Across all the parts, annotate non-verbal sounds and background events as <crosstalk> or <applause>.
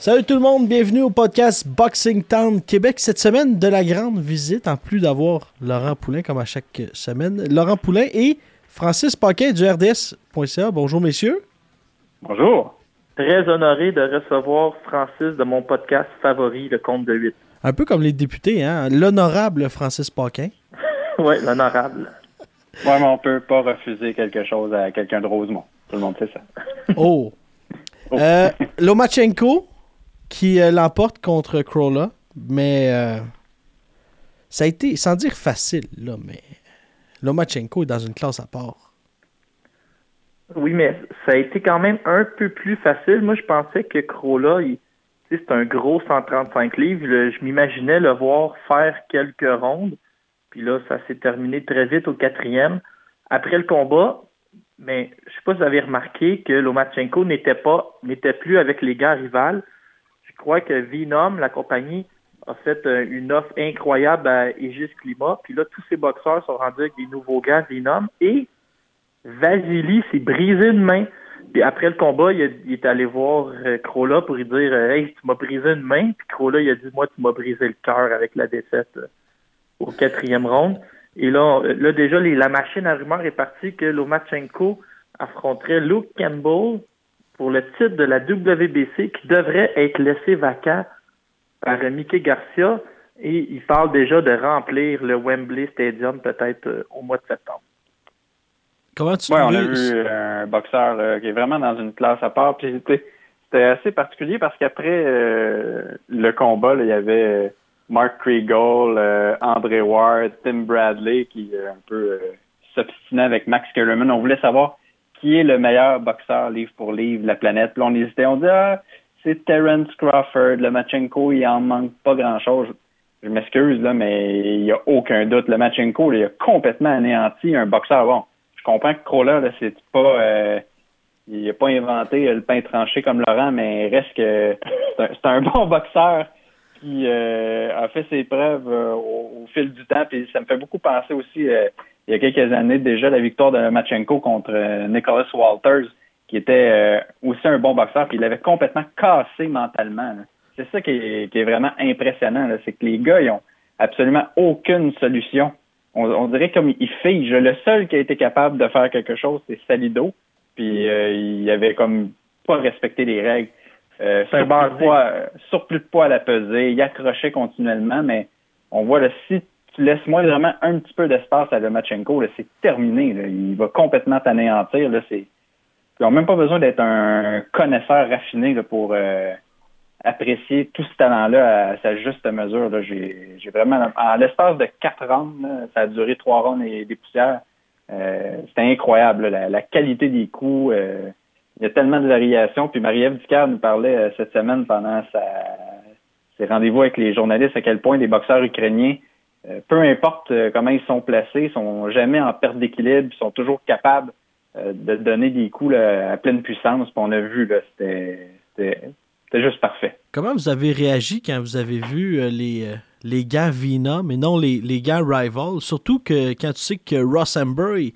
Salut tout le monde, bienvenue au podcast Boxing Town Québec. Cette semaine, de la grande visite, en plus d'avoir Laurent Poulain comme à chaque semaine. Laurent Poulain et Francis Paquin du RDS.ca. Bonjour messieurs. Bonjour. Très honoré de recevoir Francis de mon podcast favori, Le Compte de 8. Un peu comme les députés, hein? L'honorable Francis Paquin. <laughs> oui, l'honorable. Ouais, mais on peut pas refuser quelque chose à quelqu'un de Rosemont. Tout le monde sait ça. Oh! Euh, Lomachenko, qui euh, l'emporte contre Crolla, mais euh, ça a été, sans dire facile, là, mais Lomachenko est dans une classe à part. Oui, mais ça a été quand même un peu plus facile. Moi, je pensais que Crolla, c'est un gros 135 livres. Je, m'imaginais le voir faire quelques rondes. Puis là, ça s'est terminé très vite au quatrième. Après le combat, mais je sais pas si vous avez remarqué que Lomachenko n'était pas, n'était plus avec les gars rivales. Je crois que Venom, la compagnie, a fait euh, une offre incroyable à Aegis Climat. Puis là, tous ces boxeurs sont rendus avec des nouveaux gars Venom. Et Vasily s'est brisé une main. Puis après le combat, il, est allé voir euh, pour lui dire euh, Hey, tu m'as brisé une main. Puis Crolla, il a dit Moi, tu m'as brisé le cœur avec la défaite au quatrième round. Et là, là déjà, la machine à rumeur est partie que Lomachenko affronterait Luke Campbell pour le titre de la WBC qui devrait être laissé vacant par Mickey Garcia. Et il parle déjà de remplir le Wembley Stadium peut-être euh, au mois de septembre. Comment tu ouais, on a vu un boxeur là, qui est vraiment dans une classe à part. Puis c'était assez particulier parce qu'après euh, le combat, là, il y avait Mark Kriegel, euh, André Ward, Tim Bradley qui euh, un peu euh, s'obstinait avec Max Kellerman. On voulait savoir qui est le meilleur boxeur livre pour livre de la planète. Puis on hésitait, on dit ah, c'est Terence Crawford, le Machenko, il en manque pas grand-chose. Je m'excuse, là, mais il n'y a aucun doute. Le Machenko, il a complètement anéanti un boxeur. Bon, je comprends que Crawler, là, c'est pas il n'a pas inventé le pain tranché comme Laurent, mais reste que c'est un, bon boxeur qui euh, a fait ses preuves euh, au, au, fil du temps. Puis ça me fait beaucoup penser aussi, euh, il y a quelques années déjà, la victoire de Machenko contre Nicholas Walters, qui était aussi un bon boxeur, puis il l'avait complètement cassé mentalement. C'est ça qui est, qui est, vraiment impressionnant, c'est que les gars, ils ont absolument aucune solution. On, on dirait comme ils figent. Le seul qui a été capable de faire quelque chose, c'est Salido, puis il avait comme pas respecté les règles. Euh, surplus, de poids, surplus de poids à la pesée, il accrochait continuellement, mais on voit là, si tu laisses moi vraiment un petit peu d'espace à Lomachenko, c'est terminé. Il va complètement t'anéantir. Ils n'ont même pas besoin d'être un connaisseur raffiné pour euh, apprécier tout ce talent-là à sa juste mesure. J'ai, vraiment. En l'espace de quatre rounds, ça a duré trois rounds et des poussières. Euh, c'était incroyable. La, qualité des coups. Euh, il y a tellement de variations. Puis Marie-Ève Ducard nous parlait cette semaine pendant sa, ses rendez-vous avec les journalistes à quel point les boxeurs ukrainiens, peu importe euh, comment ils sont placés, sont jamais en perte d'équilibre, sont toujours capables de donner des coups à pleine puissance. Puis on a vu, c'était, juste parfait. Comment vous avez réagi quand vous avez vu les, les gars Vina, mais non les, les gars Rival? Surtout que quand tu sais que Ross Amber,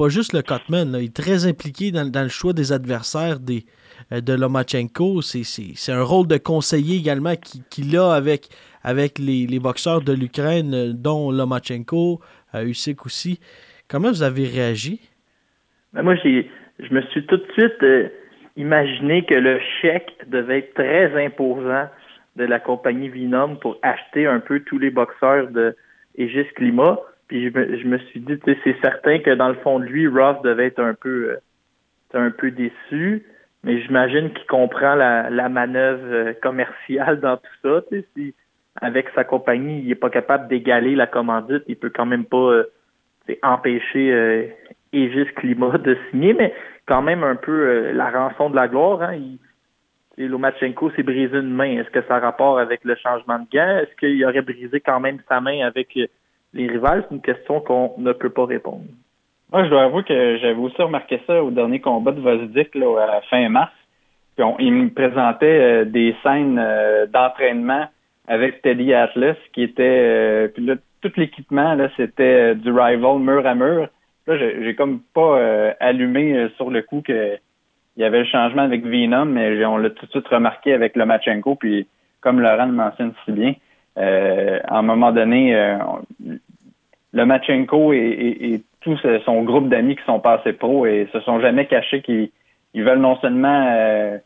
pas juste le Cotman, il est très impliqué dans, le choix des adversaires des, euh, de Lomachenko. C'est un rôle de conseiller également qu'il a avec, avec les, les boxeurs de l'Ukraine, dont Lomachenko, euh, Usyk aussi. Comment vous avez réagi? Ben moi, je me suis tout de suite euh, imaginé que le chèque devait être très imposant de la compagnie Vinom pour acheter un peu tous les boxeurs de Aegis Climat. Puis je me, je me suis dit, c'est certain que dans le fond de lui, Ross devait être un peu, euh, un peu déçu. Mais j'imagine qu'il comprend la, la manœuvre euh, commerciale dans tout ça. Avec sa compagnie, il n'est pas capable d'égaler la commandite. Il peut quand même pas euh, empêcher euh, Aegis Climat <laughs> de signer, mais quand même un peu euh, la rançon de la gloire. Hein. Il, Lomachenko s'est brisé une main. Est-ce que ça a rapport avec le changement de gants? Est-ce qu'il aurait brisé quand même sa main avec les rivales? C'est une question qu'on ne peut pas répondre. Moi, je dois avouer que j'avais aussi remarqué ça au dernier combat de Vosdik là, à fin mars. Puis il me présentait des scènes d'entraînement avec Teddy Atlas, qui était euh, puis là, tout l'équipement, là, c'était euh, du rival mur à mur. Là, j'ai comme pas euh, allumé sur le coup que il y avait le changement avec Venom, mais on l'a tout de suite remarqué avec le Machenko, puis comme Laurent le mentionne si bien, à un moment donné, le Machenko et, tout son groupe d'amis qui sont passés pro et se sont jamais cachés qu'ils veulent non seulement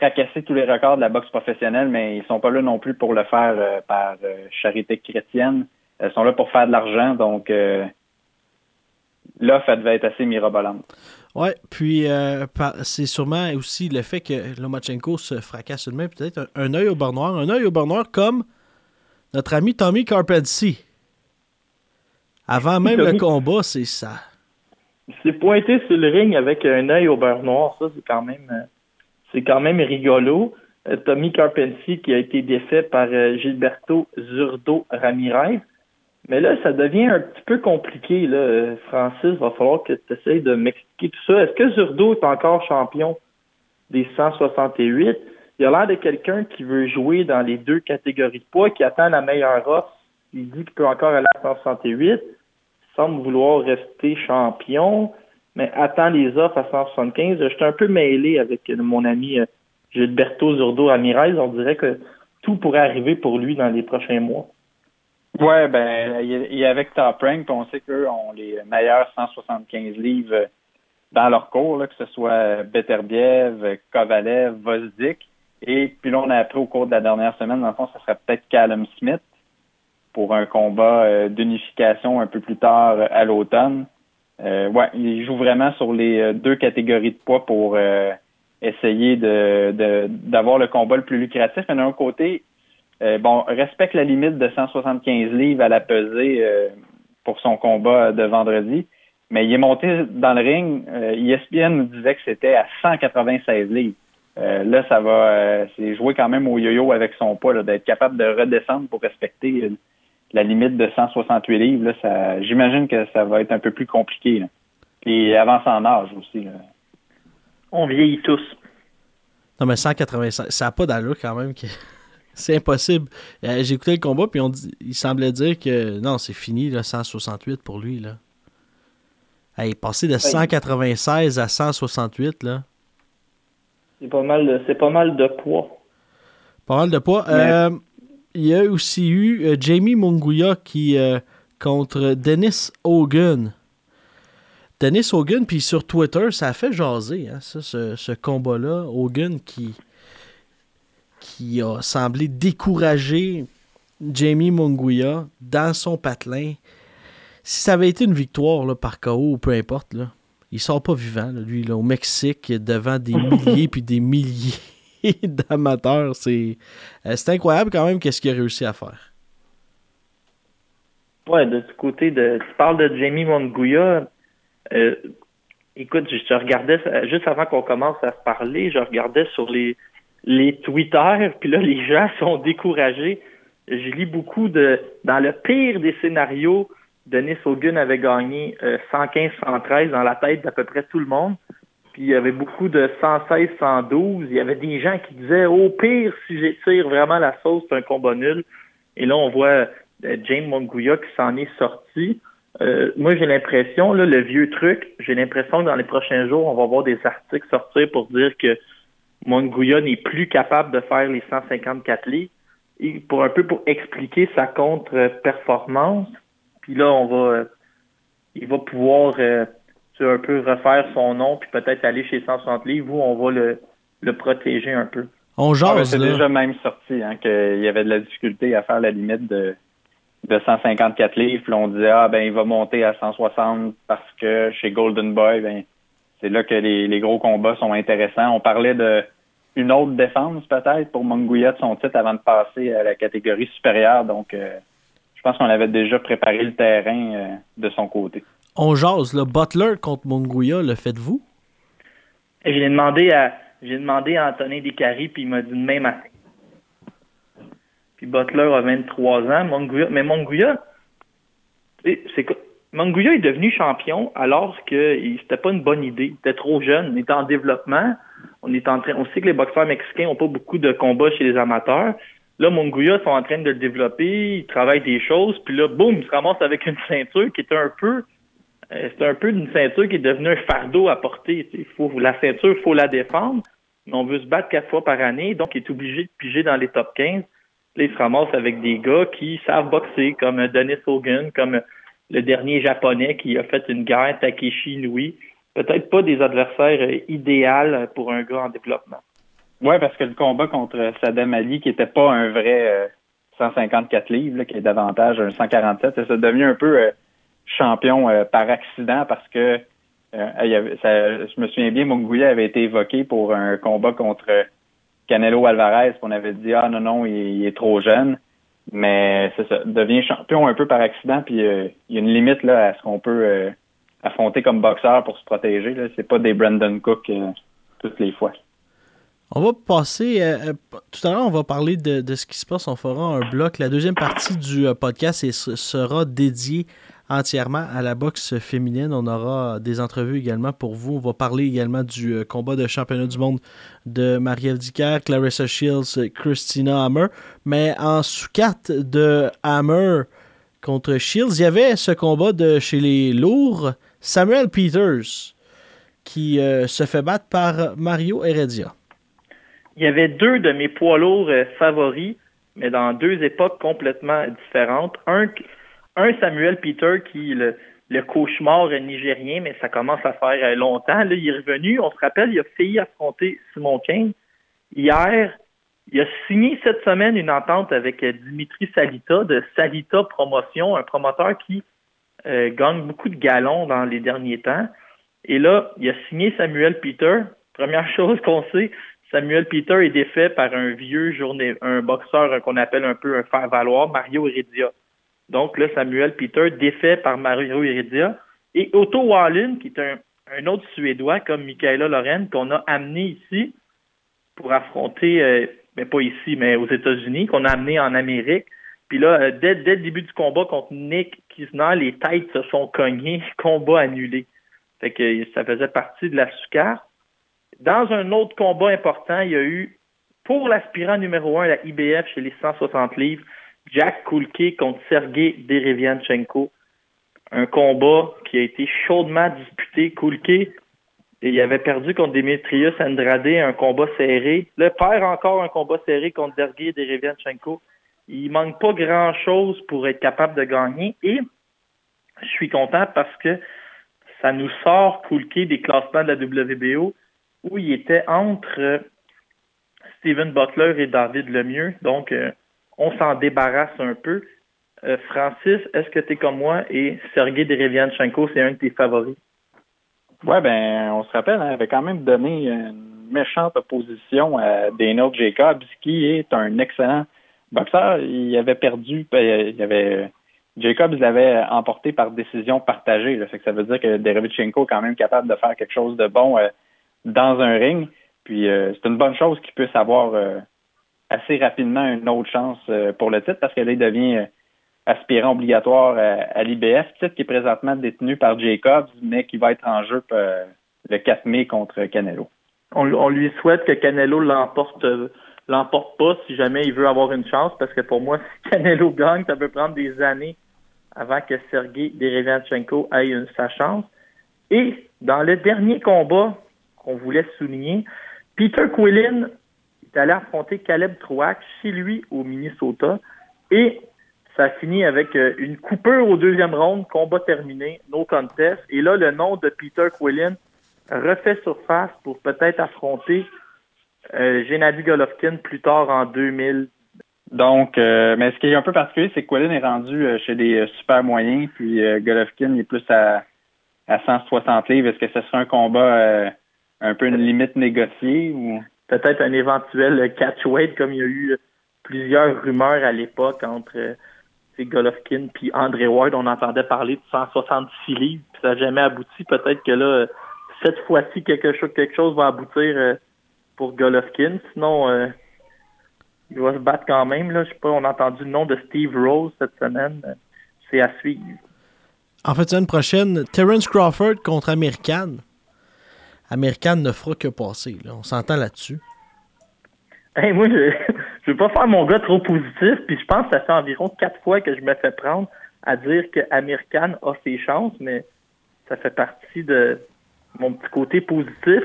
fracasser tous les records de la boxe professionnelle, mais ils sont pas là non plus pour le faire euh, par euh, charité chrétienne. Ils sont là pour faire de l'argent, donc euh, l'offre, elle devait être assez mirobolante. Oui, puis c'est sûrement aussi le fait que Lomachenko se fracasse une main, peut-être un, œil au bord noir. Un œil au bord noir comme notre ami Tommy Carpentier. Avant même le combat, c'est ça. C'est pointé sur le ring avec un œil au beurre noir, ça, c'est quand même c'est quand même rigolo. Euh, Tommy Carpentier qui a été défait par euh, Gilberto Zurdo Ramirez. Mais là, ça devient un petit peu compliqué, là. Euh, Francis, va falloir que tu essayes de m'expliquer tout ça. Est-ce que Zurdo est encore champion des 168? Il a l'air de quelqu'un qui veut jouer dans les deux catégories de poids, qui attend la meilleure offre. Il dit qu'il peut encore aller à 168. Il semble vouloir rester champion mais attends les offres à 175. Je suis un peu mêlé avec mon ami euh, Gilberto Zurdo Ramirez. On dirait que tout pourrait arriver pour lui dans les prochains mois. Ouais, ben, il y avec Top Rank, on sait qu'eux ont les meilleurs 175 livres euh, dans leur cours, que ce soit Beterbiev, Kovalev, Vozdik. Et puis là, on a appris au cours de la dernière semaine, dans le fond, ce serait peut-être Callum Smith pour un combat euh, d'unification un peu plus tard à l'automne. Euh, ouais, il joue vraiment sur les euh, deux catégories de poids pour euh, essayer de d'avoir le combat le plus lucratif. Mais d'un côté, euh, bon, respecte la limite de 175 livres à la pesée pour son combat de vendredi. Mais il est monté dans le ring. ESPN nous disait que c'était à 196 livres. là, ça va, c'est jouer quand même au yo-yo avec son poids, d'être capable de redescendre pour respecter la limite de 168 livres, là, ça, j'imagine que ça va être un peu plus compliqué. Là. Et avance en âge aussi. Là. On vieillit tous. Non, mais 185, ça n'a pas d'allure quand même. Que... <laughs> c'est impossible. Euh, j'ai écouté le combat, puis on il semblait dire que non, c'est fini, là, 168 pour lui. Là. Hey, passer de 196 à 168, là. C'est pas mal de, c'est pas mal de poids. Pas mal de poids. Euh, il y a aussi eu euh, Jamie Munguia qui euh, contre Dennis Hogan. Dennis Hogan, puis sur Twitter, ça a fait jaser, hein, ce, combat-là. Hogan qui, qui a semblé décourager Jamie Munguia dans son patelin. Si ça avait été une victoire là, par KO ou peu importe, là, il sort pas vivant, lui, là, au Mexique, devant des <laughs> milliers puis des milliers <laughs> d'amateurs. C'est euh, c'est incroyable quand même qu'est-ce qu'il a réussi à faire. Ouais, de ce côté de. Tu parles de Jamie Monguia. Euh, écoute, je, regardais juste avant qu'on commence à parler, je regardais sur les les Twitter, puis là, les gens <laughs> sont découragés. Je lis beaucoup de. Dans le pire des scénarios, Denis Hogan avait gagné 115-113 euh, dans la tête d'à peu près tout le monde il y avait beaucoup de 116, 112. Il y avait des gens qui disaient au pire, si j'étire vraiment la sauce, c'est un combat nul. Et là, on voit euh, James Monguia qui s'en est sorti. Euh, moi, j'ai l'impression, là, le vieux truc, j'ai l'impression que dans les prochains jours, on va voir des articles sortir pour dire que Monguia n'est plus capable de faire les 154 lits. pour un peu pour expliquer sa contre-performance. Puis là, on va, euh, il va pouvoir un peu refaire son nom, puis peut-être aller chez 160 livres où on va le, le protéger un peu. On jase, ah, C'est déjà même sorti hein, qu'il y avait de la difficulté à faire la limite de, de 154 livres. Puis on disait, ah, ben, il va monter à 160 parce que chez Golden Boy, ben, c'est là que les, les, gros combats sont intéressants. On parlait de une autre défense peut-être pour Monguia de son titre avant de passer à la catégorie supérieure. Donc, euh, je pense qu'on avait déjà préparé le terrain euh, de son côté. On jase, le Butler contre Monguia, le faites-vous? J'ai demandé à demandé à Antonin Descaries, puis il m'a dit demain matin. Puis Butler a 23 ans, mais Monguia, c'est est devenu champion alors que c'était pas une bonne idée. Il était trop jeune, il était en développement. On est en train, on sait que les boxeurs mexicains ont pas beaucoup de combats chez les amateurs. Là, Monguia sont en train de le développer, ils travaillent des choses, puis là, boum, il se avec une ceinture qui était un peu, c'est un peu une ceinture qui est devenue un fardeau à porter. La ceinture, il faut la défendre. Mais on veut se battre quatre fois par année, donc il est obligé de piger dans les top 15. Là, il se ramasse avec des gars qui savent boxer, comme Dennis Hogan, comme le dernier japonais qui a fait une guerre, Takeshi Inui. Peut-être pas des adversaires euh, idéaux pour un gars en développement. Oui, parce que le combat contre Saddam Ali, qui n'était pas un vrai 154 euh, livres, qui est davantage un 147, ça devenu un peu euh, champion par accident parce que je me souviens bien, Munguia avait été évoqué pour un combat contre Canelo Alvarez, qu'on avait dit Ah non, non, il est trop jeune. Mais ça, devient champion un peu par accident, puis euh, il y a une limite là, à ce qu'on peut euh, affronter comme boxeur pour se protéger. Là. C'est pas des Brandon Cook euh, toutes les fois. On va passer. tout à l'heure, on va parler de, de, ce qui se passe. On fera un bloc. La deuxième partie du podcast sera dédiée entièrement à la boxe féminine. On aura des entrevues également pour vous. On va parler également du euh, combat de championnat du monde de Marie-Ève Clarissa Shields, Christina Hammer. Mais en sous-carte de Hammer contre Shields, il y avait ce combat de chez les lourds, Samuel Peters, qui euh, se fait battre par Mario Heredia. Il y avait deux de mes poids lourds euh, favoris, mais dans deux époques complètement différentes. Un un Samuel Peter qui le, le cauchemar nigérien, mais ça commence à faire euh, longtemps. Là, il est revenu. On se rappelle, il a failli affronter Simon Kane. Hier, il a signé cette semaine une entente avec euh, Dimitri Salita de Salita Promotion, un promoteur qui euh, gagne beaucoup de galons dans les derniers temps. Et là, il a signé Samuel Peter. Première <laughs> chose qu'on sait, Samuel Peter est défait par un vieux journée, un boxeur qu'on appelle un peu un faire-valoir, Mario Heredia. Donc là, Samuel Peter défait par Mario Iridia. Et Otto Wallin, qui est un, autre Suédois comme Michaela Loren, qu'on a amené ici pour affronter, euh, mais pas ici, mais aux États-Unis, qu'on a amené en Amérique. Puis là, euh, dès, le début du combat contre Nick Kisner, les têtes se sont cognées, <laughs> combat annulé. Fait que ça faisait partie de la sucre. Dans un autre combat important, il y a eu, pour l'aspirant numéro un la IBF chez les 160 livres, Jack Kulke contre Sergei Derevianchenko. Un combat qui a été chaudement disputé. Kulke, il avait perdu contre Demetrius Andrade, un combat serré. Le perd encore un combat serré contre Sergei Derevianchenko. Il manque pas grand-chose pour être capable de gagner. Et je suis content parce que ça nous sort Kulke des classements de la WBO où il était entre Steven Butler et David Lemieux. Donc, euh, on s'en débarrasse un peu. Euh, Francis, est-ce que tu es comme moi et Sergei Derevianchenko, c'est un de tes favoris? Oui, ben, on se rappelle, hein, avait quand même donné une méchante opposition à Daniel Jacobs, qui est un excellent boxeur. Il avait perdu, ben, il avait Jacobs l'avait emporté par décision partagée. Là. ça veut dire que Derevianchenko est quand même capable de faire quelque chose de bon euh, dans un ring. Puis euh, c'est une bonne chose qu'il puisse avoir assez rapidement une autre chance euh, pour le titre parce que là, il devient euh, aspirant obligatoire à, l'IBF, titre qui est présentement détenu par Jacobs, mais qui va être en jeu euh, le 4 mai contre Canelo. On, lui souhaite que Canelo l'emporte l'emporte pas si jamais il veut avoir une chance, parce que pour moi, <laughs> si Canelo gagne, ça peut prendre des années avant que Sergei Derevianchenko ait sa chance. Et dans le dernier combat qu'on voulait souligner, Peter Quillin allé affronter Caleb Truax chez lui au Minnesota et ça a fini avec euh, une coupure au deuxième round, combat terminé, no contest. Et là, le nom de Peter Quillin refait surface pour peut-être affronter euh, Gennady Golovkin plus tard en 2000. Donc, euh, mais ce qui est un peu particulier, c'est que Quillin est rendu chez des super moyens, puis Golovkin est plus à, à 160 livres. Est-ce que ce sera un combat un peu une limite négociée ou? Peut-être un éventuel catch weight comme il y a eu plusieurs rumeurs à l'époque entre Golovkin puis André Ward. On entendait parler de 166 livres, puis ça n'a jamais abouti. Peut-être que là, cette fois-ci, quelque chose, va aboutir pour Golovkin. Sinon, il va se battre quand même. Là. Je sais pas, on a entendu le nom de Steve Rose cette semaine. C'est à suivre. En fait, semaine prochaine, Terence Crawford contre American. American ne fera que passer. On s'entend là-dessus. moi, je <laughs> ne veux pas faire mon gars trop positif, puis je pense que ça fait environ quatre fois que je me fais prendre à dire que American a ses chances, mais ça fait partie de mon petit côté positif.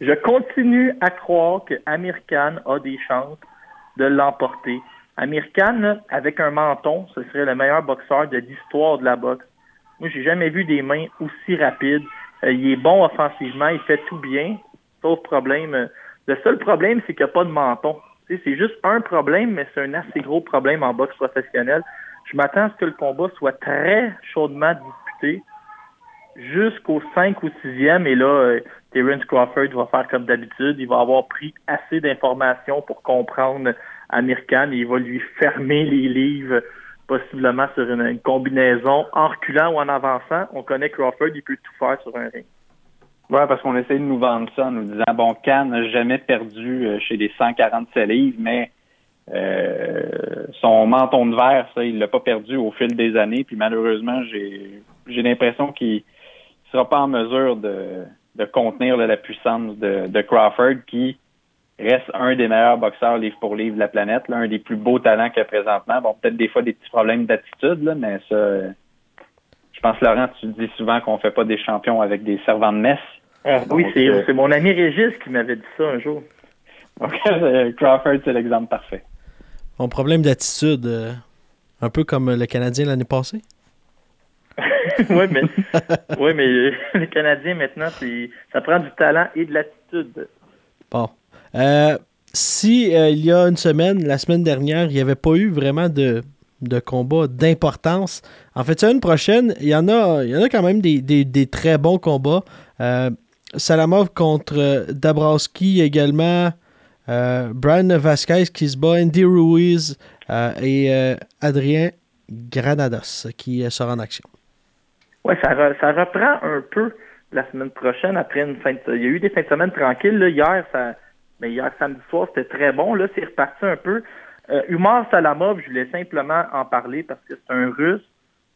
Je continue à croire que American a des chances de l'emporter. Amir Khan, avec un menton, ce serait le meilleur boxeur de l'histoire de la boxe. Moi, j'ai jamais vu des mains aussi rapides. Euh, il est bon offensivement, il fait tout bien, sauf problème. le seul problème, c'est qu'il n'y a pas de menton. c'est juste un problème, mais c'est un assez gros problème en boxe professionnelle. Je m'attends à ce que le combat soit très chaudement disputé jusqu'au 5 ou 6e. Et là, euh, Terence Crawford va faire comme d'habitude. Il va avoir pris assez d'informations pour comprendre Amir Khan et il va lui fermer les livres possiblement sur une, combinaison en reculant ou en avançant. On connaît Crawford, il peut tout faire sur un ring. Ouais, parce qu'on essaie de nous vendre ça en nous disant bon, Khan n'a jamais perdu euh, chez les 147 livres, mais euh, son menton de verre, ça, il l'a pas perdu au fil des années. Puis malheureusement, j'ai j'ai l'impression qu'il sera pas en mesure de, de contenir la puissance de, de, Crawford, qui reste un des meilleurs boxeurs livre pour livre de la planète, l'un des plus beaux talents qu'il y a présentement. Bon, peut-être des fois des petits problèmes d'attitude, mais ça, je pense, Laurent, tu dis souvent qu'on fait pas des champions avec des servants de messe. Ah, oui, euh, c'est mon ami Régis qui m'avait dit ça un jour. <laughs> Euh, Crawford, c'est l'exemple parfait. Mon problème d'attitude, euh, un peu comme le Canadien l'année passée? <laughs> oui, mais, <laughs> oui, mais le Canadien, maintenant, ça prend du talent et de l'attitude. Bon. Euh, si euh, il y a une semaine, la semaine dernière, il n'y avait pas eu vraiment de, de combat d'importance, en fait, semaine prochaine, il y en a, il y en a quand même des, très bons combats. Euh, Salamov contre Dabrowski également. Brian Vasquez qui se bat, Andy Ruiz et Adrien Granados qui sera en action. Oui, ça, ça reprend un peu la semaine prochaine après une fin de Il y a eu des fins de semaine tranquilles. Hier, ça, mais hier samedi soir, c'était très bon. Là, c'est reparti un peu. Euh, Umar Salamov, je voulais simplement en parler parce que c'est un russe,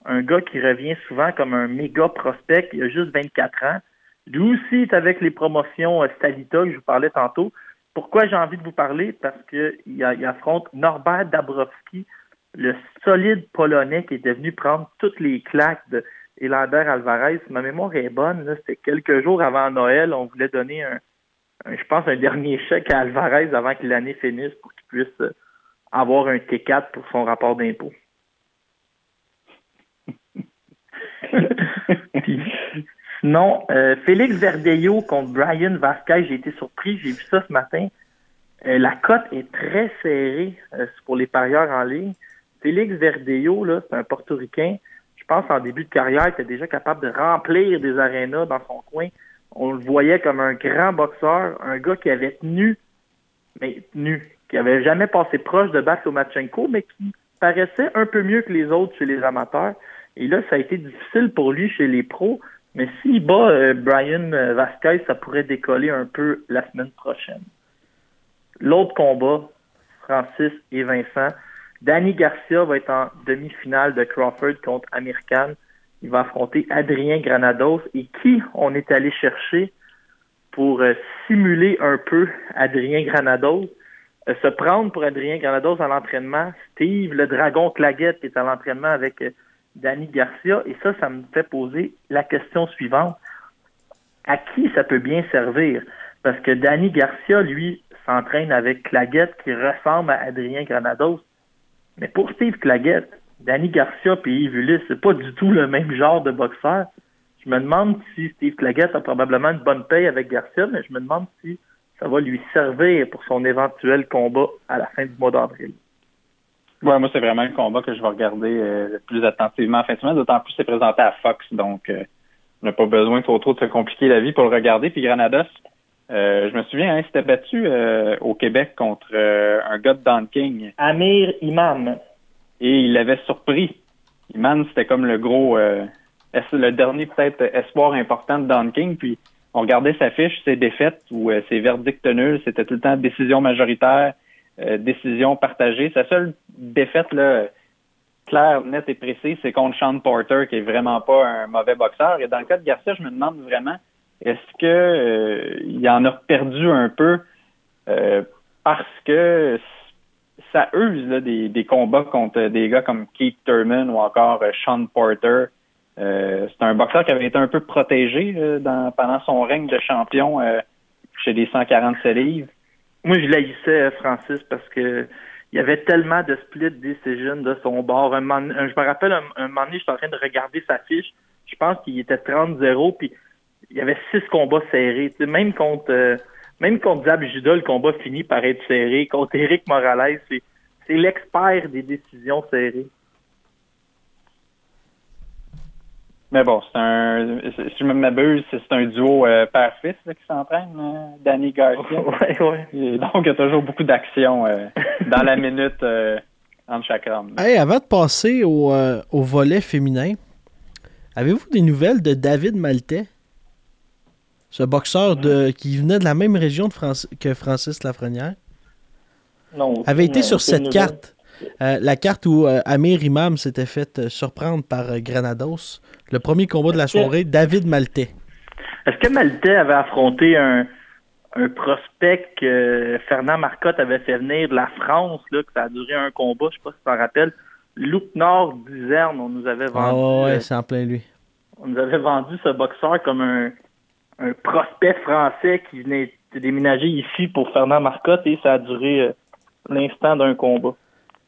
un gars qui revient souvent comme un méga prospect. Il a juste 24 ans. Lui aussi est avec les promotions euh, Stalita que je vous parlais tantôt. Pourquoi j'ai envie de vous parler? Parce qu'il il affronte Norbert Dabrowski, le solide polonais qui est devenu prendre toutes les claques de Elander Alvarez, ma mémoire est bonne, c'était quelques jours avant Noël, on voulait donner un, je pense, un dernier chèque à Alvarez avant que l'année finisse pour qu'il puisse euh, avoir un T4 pour son rapport d'impôt. <laughs> sinon, euh, Félix Verdejo contre Brian Vasquez, j'ai été surpris, j'ai vu ça ce matin. Euh, la cote est très serrée pour les parieurs en ligne. Félix Verdejo, là, c'est un portoricain je pense en début de carrière, il était déjà capable de remplir des arénas dans son coin. On le voyait comme un grand boxeur, un gars qui avait tenu, mais tenu, qui avait jamais passé proche de battre Lomachenko, mais qui paraissait un peu mieux que les autres chez les amateurs. Et là, ça a été difficile pour lui chez les pros. Mais s'il bat euh, Brian euh, Vasquez, ça pourrait décoller un peu la semaine prochaine. L'autre combat, Francis et Vincent, Danny Garcia va être en demi-finale de Crawford contre Amir Khan. Il va affronter Adrien Granados et qui on est allé chercher pour euh, simuler un peu Adrien Granados, euh, se prendre pour Adrien Granados à l'entraînement, Steve le Dragon Claguette qui est à l'entraînement avec euh, Danny Garcia. Et ça, ça me fait poser la question suivante. À qui ça peut bien servir? Parce que Danny Garcia, lui, s'entraîne avec Claguette qui ressemble à Adrien Granados. Mais pour Steve Claggett, Danny Garcia et Yves Ulysse, c'est pas du tout le même genre de boxeur. Je me demande si Steve Claggett a probablement une bonne paye avec Garcia, mais je me demande si ça va lui servir pour son éventuel combat à la fin du mois d'avril. Ouais, moi, c'est vraiment le combat que je vais regarder euh, le plus attentivement en fin de semaine, d'autant plus c'est présenté à Fox, donc euh, on n'a pas besoin trop trop de se compliquer la vie pour le regarder. Puis Granados, Euh, je me souviens, hein, il s'était battu euh, au Québec contre euh, un gars de Don King. Amir Imam. Et il l'avait surpris. Imam, c'était comme le gros, euh, le dernier peut-être espoir important de Don King. Puis on regardait sa fiche, ses défaites ou ses verdicts nuls, c'était tout le temps décision majoritaire, décision partagée. Sa seule défaite là, claire, nette et précise, c'est contre Sean Porter, qui est vraiment pas un mauvais boxeur. Et dans le cas de Garcia, je me demande vraiment est-ce que euh, il en a perdu un peu euh, parce que ça use des, combats contre des gars comme Keith Thurman ou encore euh, Sean Porter. c'est un boxeur qui avait été un peu protégé pendant son règne de champion chez les 147 livres. Moi, je l'haïssais, Francis, parce que il y avait tellement de split decision de son bord. je me rappelle, un, moment donné, j'étais en train de regarder sa fiche. Je pense qu'il était 30-0, puis il y avait six combats serrés. même contre euh, même contre Zab Judah, le combat finit par être serré. Contre Eric Morales, c'est, c'est l'expert des décisions serrées. Mais bon, c'est un. Si je m'abuse, c'est un duo euh, père-fils qui s'entraîne, euh, Danny Garcia. <laughs> ouais, ouais. donc, il y a toujours beaucoup d'action dans la minute entre chaque homme. Hey, avant de passer au, au volet féminin, avez-vous des nouvelles de David Maltais? Ce boxeur de, qui venait de la même région que Francis Lafrenière? Non, avait été sur cette carte. Euh, la carte où euh, Amir Imam s'était fait euh, surprendre par Granados. Le premier combat de la soirée, David Maltais. Est-ce que Maltais avait affronté un, prospect que Fernand Marcotte avait fait venir de la France, là, que ça a duré un combat, je sais pas si tu t'en rappelles? Loup Nord Duzerne, on nous avait vendu. Ah ouais, c'est en plein lui. On nous avait vendu ce boxeur comme un, un prospect français qui venait de déménager ici pour Fernand Marcotte et ça a duré euh, l'instant d'un combat.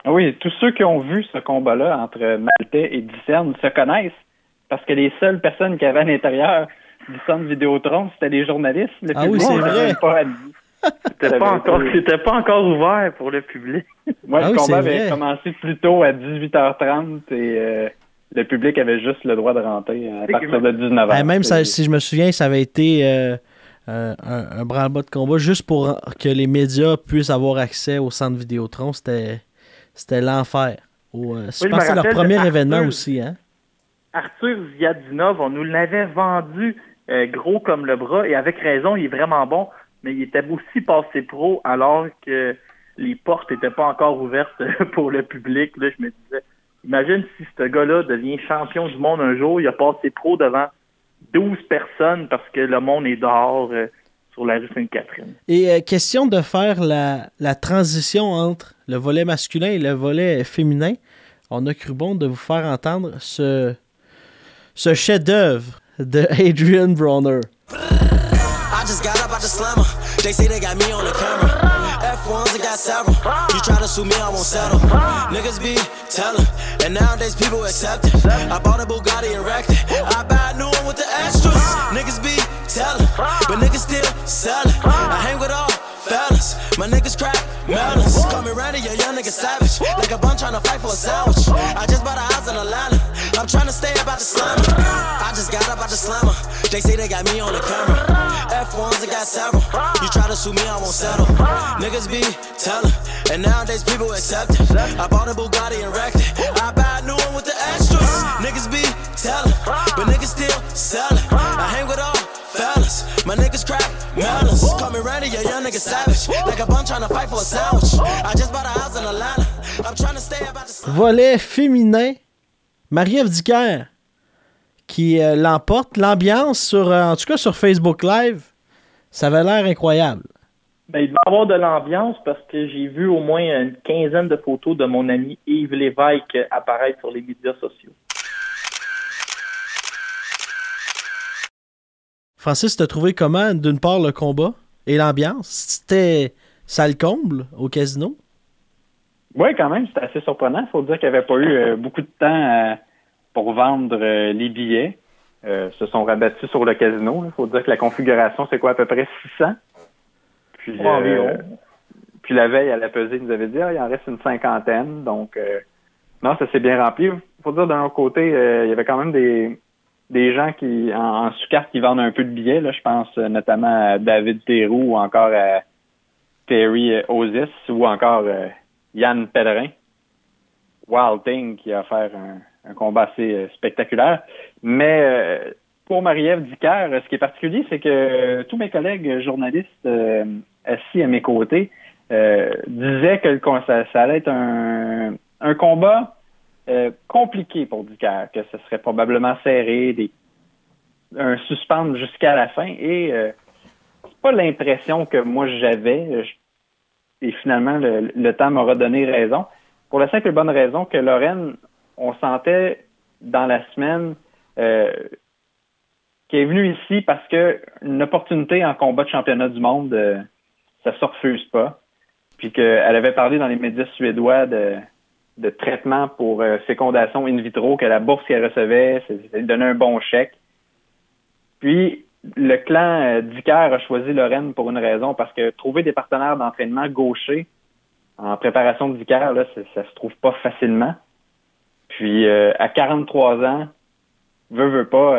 Ah oui, tous ceux qui ont vu ce combat-là entre Maltais et Dicerne se connaissent parce que les seules personnes qui avaient à l'intérieur du centre Vidéotron, c'était les journalistes. ah oui, c'est vrai. C'était pas, encore, pas encore ouvert pour le public. Moi, le ah combat avait commencé plus tôt à 18h30 et euh, le public avait juste le droit de rentrer à partir de 19h. Ben, même si je me souviens, ça avait été euh, euh, un, un branle-bas de combat juste pour que les médias puissent avoir accès au centre Vidéotron. C'était, c'était l'enfer. Euh, je pense que c'est leur premier événement aussi. Hein? Arthur Ziadinov, on nous l'avait vendu gros comme le bras et avec raison, il est vraiment bon, mais il était aussi passé pro alors que les portes n'étaient pas encore ouvertes <laughs> pour le public. Là, je me disais, Imagine si ce gars-là devient champion du monde un jour, il a passé pro devant 12 personnes parce que le monde est dehors euh, sur la rue Sainte-Catherine. Et euh, question de faire la, la, transition entre le volet masculin et le volet féminin, on a cru bon de vous faire entendre ce, ce chef-d'œuvre de <laughs> Adrian Bronner. I just got up the slammer. They say they got me on the camera. F1s, I got several. You try to sue me, I won't settle. Niggas be telling, and nowadays people accept it. I bought a Bugatti and wrecked it. I buy a new one with the extras. Niggas be telling, but niggas still selling. I hang with all fellas. My niggas crack melons. Call me Randy, a young nigga savage. Like a bum trying to fight for a sandwich. I just bought a house in Atlanta. I'm trying to stay about the slammer. I just got up out the slammer. They say they got me on the camera. F1s, I got several. You try to sue me, I won't settle. Niggas be telling, and nowadays people accept it. I bought a Bugatti and wrecked it. I buy a new one with the extras. Me Randy, a young nigga savage. Like a bum trying to fight for a sandwich. I just bought a house in Atlanta. I'm trying to stay about the Volet féminin. Marie-Ève Dicker qui euh, l'emporte. L'ambiance, sur, euh, en tout cas sur Facebook Live, ça avait l'air incroyable. Ben, il va y avoir de l'ambiance parce que j'ai vu au moins une quinzaine de photos de mon ami Yves Lévesque apparaître sur les médias sociaux. Francis, t'as trouvé comment, d'une part, le combat? Et l'ambiance? C'était ça le comble au casino? Oui, quand même, c'était assez surprenant. Il faut dire qu'il n'y avait pas eu euh, beaucoup de temps euh, pour vendre euh, les billets. se sont rabattus sur le casino. Il faut dire que la configuration, c'est quoi, à peu près 600? Puis, puis la veille, à la pesée, il nous avait dit, ah, il en reste une cinquantaine. Donc, non, ça s'est bien rempli. Il faut dire, d'un autre côté, il y avait quand même des, des gens qui en, sous-carte qui vendent un peu de billets. Là, je pense euh, notamment à David Théroux ou encore à Terry Osis ou encore Yann Pellerin. Wild Thing qui a fait un, combat assez spectaculaire. Mais pour Marie-Ève Dicker, ce qui est particulier, c'est que tous mes collègues journalistes assis à mes côtés disaient que ça, allait être un combat euh, compliqué pour Dicker, que ce serait probablement serré, des, un suspens jusqu'à la fin. Et euh, c'est pas l'impression que moi j'avais. Et finalement, le, temps m'aura donné raison. Pour la simple et bonne raison que Lorraine, on sentait dans la semaine euh, qu'elle est venue ici parce que une opportunité en combat de championnat du monde, euh, ça se refuse pas. Puis qu'elle avait parlé dans les médias suédois de de traitement pour euh, fécondation in vitro, que la bourse qu'elle recevait, ça donnait un bon chèque. Puis, le clan euh, a choisi Lorraine pour une raison, parce que trouver des partenaires d'entraînement gauchers en préparation de Dicker, là, ça, se trouve pas facilement. Puis, euh, à 43 ans, veut, veut pas,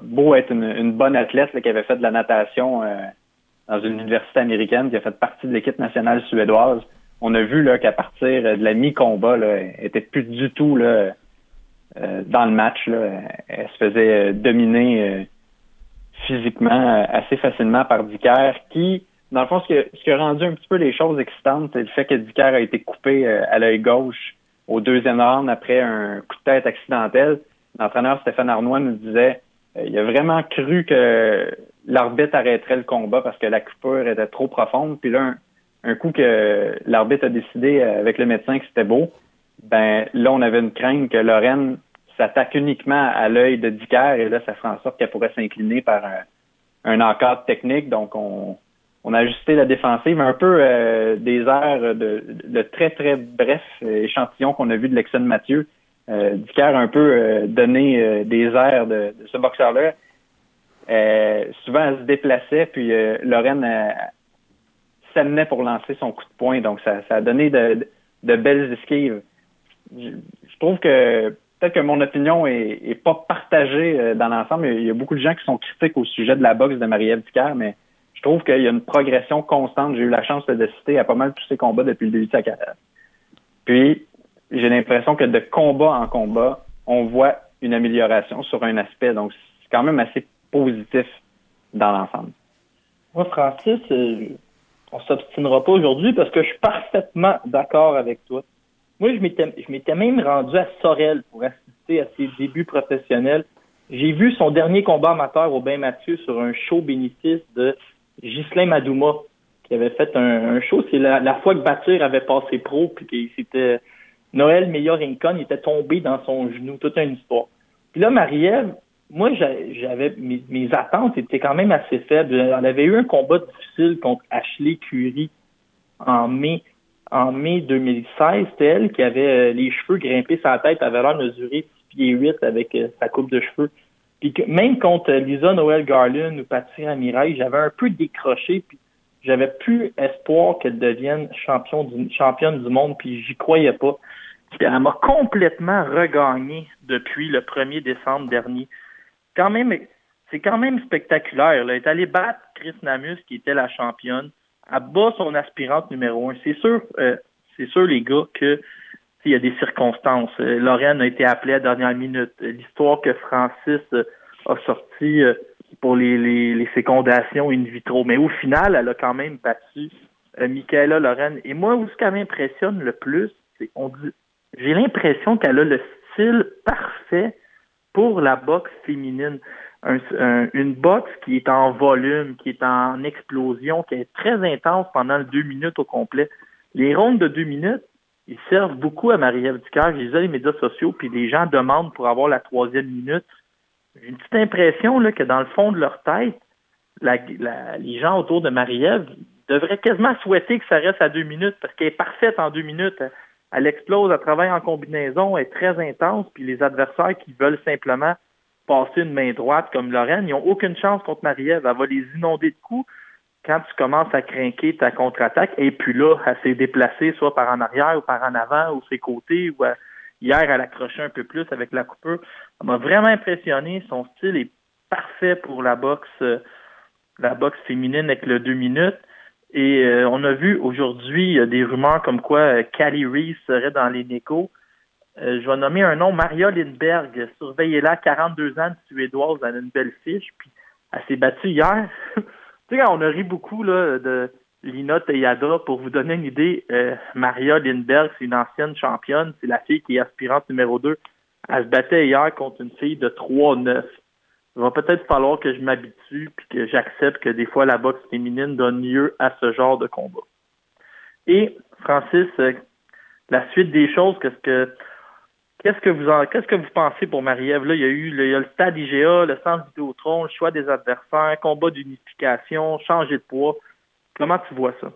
beau être une, bonne athlète qui avait fait de la natation dans une université américaine, qui a fait partie de l'équipe nationale suédoise, on a vu qu'à partir de la mi-combat, elle était plus du tout là, euh, dans le match. Là. Elle se faisait euh, dominer euh, physiquement assez facilement par Dicker, qui, dans le fond, ce qui, a, rendu un petit peu les choses excitantes, c'est le fait que Dicker a été coupé à l'œil gauche au deuxième round après un coup de tête accidentel. L'entraîneur Stéphane Arnois nous disait il a vraiment cru que l'arbitre arrêterait le combat parce que la coupure était trop profonde. Puis là, coup que l'arbitre a décidé euh, avec le médecin que c'était beau, ben là, on avait une crainte que Lorraine s'attaque uniquement à l'œil de Dicker et là, ça ferait en sorte qu'elle pourrait s'incliner par un, encadre technique. Donc, on, a ajusté la défensive, un peu euh, des airs de, très, très brefs échantillons qu'on a vu de Lexon Mathieu. Euh, Dicker a un peu euh, donné des airs de, ce boxeur-là. souvent, elle se déplaçait, puis Lorraine s'amenait pour lancer son coup de poing. Donc, ça, a donné de, belles esquives. Je, trouve que peut-être que mon opinion est, pas partagée euh, dans l'ensemble. Il y a beaucoup de gens qui sont critiques au sujet de la boxe de Marie-Ève mais je trouve qu'il y a une progression constante. J'ai eu la chance de citer à pas mal tous ses combats depuis le début de sa carrière. Puis, j'ai l'impression que de combat en combat, on voit une amélioration sur un aspect. Donc, c'est quand même assez positif dans l'ensemble. Moi, Francis, euh, on s'obstinera pas aujourd'hui parce que je suis parfaitement d'accord avec toi. Moi, je m'étais, je m'étais même rendu à Sorel pour assister à ses débuts professionnels. J'ai vu son dernier combat amateur au Bain Mathieu sur un show bénéfice de Ghislain Madouma, qui avait fait un, show. C'est la, fois que Batur avait passé pro, puis c'était Noël Meilleur Rincon, il était tombé dans son genou, toute une histoire. Puis là, Marie-Ève, moi, j'avais mes, attentes étaient quand même assez faibles. On avait eu un combat difficile contre Ashley Curie en mai en mai 2016. C'était elle qui avait euh, les cheveux grimpés la tête, avait l'air mesurer 6 pieds 8 avec euh, sa coupe de cheveux. Puis même contre Lisa Noël Garland ou Patty Ramirez, j'avais un peu décroché, puis j'avais plus espoir qu'elle devienne champion du, championne du monde, puis j'y croyais pas. Puis elle m'a complètement regagné depuis le 1er décembre dernier quand même, c'est quand même spectaculaire. Elle est allée battre Chris Namus, qui était la championne, à bas son aspirante numéro un. C'est sûr, euh, c'est sûr, les gars, que il y a des circonstances. Euh, Lorraine a été appelée à la dernière minute. L'histoire que Francis euh, a sortie pour les, les, fécondations in vitro. Mais au final, elle a quand même battu Michaela Lorraine. Et moi, ce qui m'impressionne le plus, c'est on dit j'ai l'impression qu'elle a le style parfait pour la boxe féminine. une boxe qui est en volume, qui est en explosion, qui est très intense pendant deux minutes au complet. Les rondes de deux minutes, ils servent beaucoup à Marie-Ève Ducœur. Les les médias sociaux, puis les gens demandent pour avoir la troisième minute. J'ai une petite impression là, que dans le fond de leur tête, les gens autour de Marie-Ève devraient quasiment souhaiter que ça reste à deux minutes parce qu'elle est parfaite en deux minutes elle explose, elle travaille en combinaison, elle est très intense, puis les adversaires qui veulent simplement passer une main droite comme Lorraine, ils n'ont aucune chance contre Marie-Ève. Elle va les inonder de coups quand tu commences à craquer ta contre-attaque. Et puis là, elle s'est déplacée soit par en arrière ou par en avant ou ses côtés ou Hier, elle accrochait un peu plus avec la coupure. Elle m'a vraiment impressionné. Son style est parfait pour la boxe, euh, la boxe féminine avec le deux minutes. Et euh, on a vu aujourd'hui des rumeurs comme quoi euh, Callie Reese serait dans les nécos. Euh, je vais nommer un nom, Maria Lindberg. Surveillez-la, 42 ans de Suédoise, elle a une belle fiche. Puis elle s'est battue hier. <laughs> tu sais, on a ri beaucoup là, de Lina Teyada. Pour vous donner une idée, euh, Maria Lindberg, c'est une ancienne championne. C'est la fille qui est aspirante numéro 2. Elle se battait hier contre une fille de 3-9. Il va peut-être falloir que je m'habitue puis que j'accepte que des fois la boxe féminine donne lieu à ce genre de combat. Et Francis, euh, la suite des choses, qu'est-ce que qu'est-ce que vous en, qu'est-ce que vous pensez pour Marie-Ève? Là, il y a eu le, il y le stade IGA, le centre Vidéotron, le choix des adversaires, combat d'unification, changer de poids. Comment tu vois ça?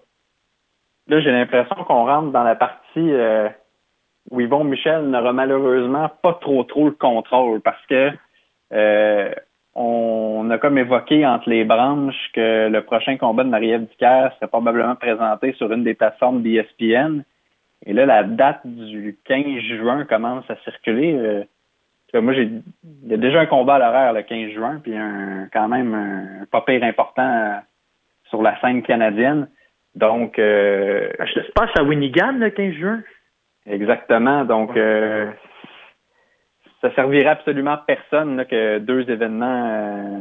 Là, j'ai l'impression qu'on rentre dans la partie euh, où Yvon Michel n'aura malheureusement pas trop trop le contrôle parce que euh, on a comme évoqué entre les branches que le prochain combat de Marie-Ève Dicker serait probablement présenté sur une des plateformes d'ESPN. Et là, la date du 15 juin commence à circuler. Euh, moi, j'ai il y a déjà un combat à l'horaire le 15 juin, puis un quand même un, pas pire important euh, sur la scène canadienne. Donc euh, Je se passe à Winnigan le 15 juin. Exactement. Donc euh, ça servirait absolument à personne là, que deux événements euh,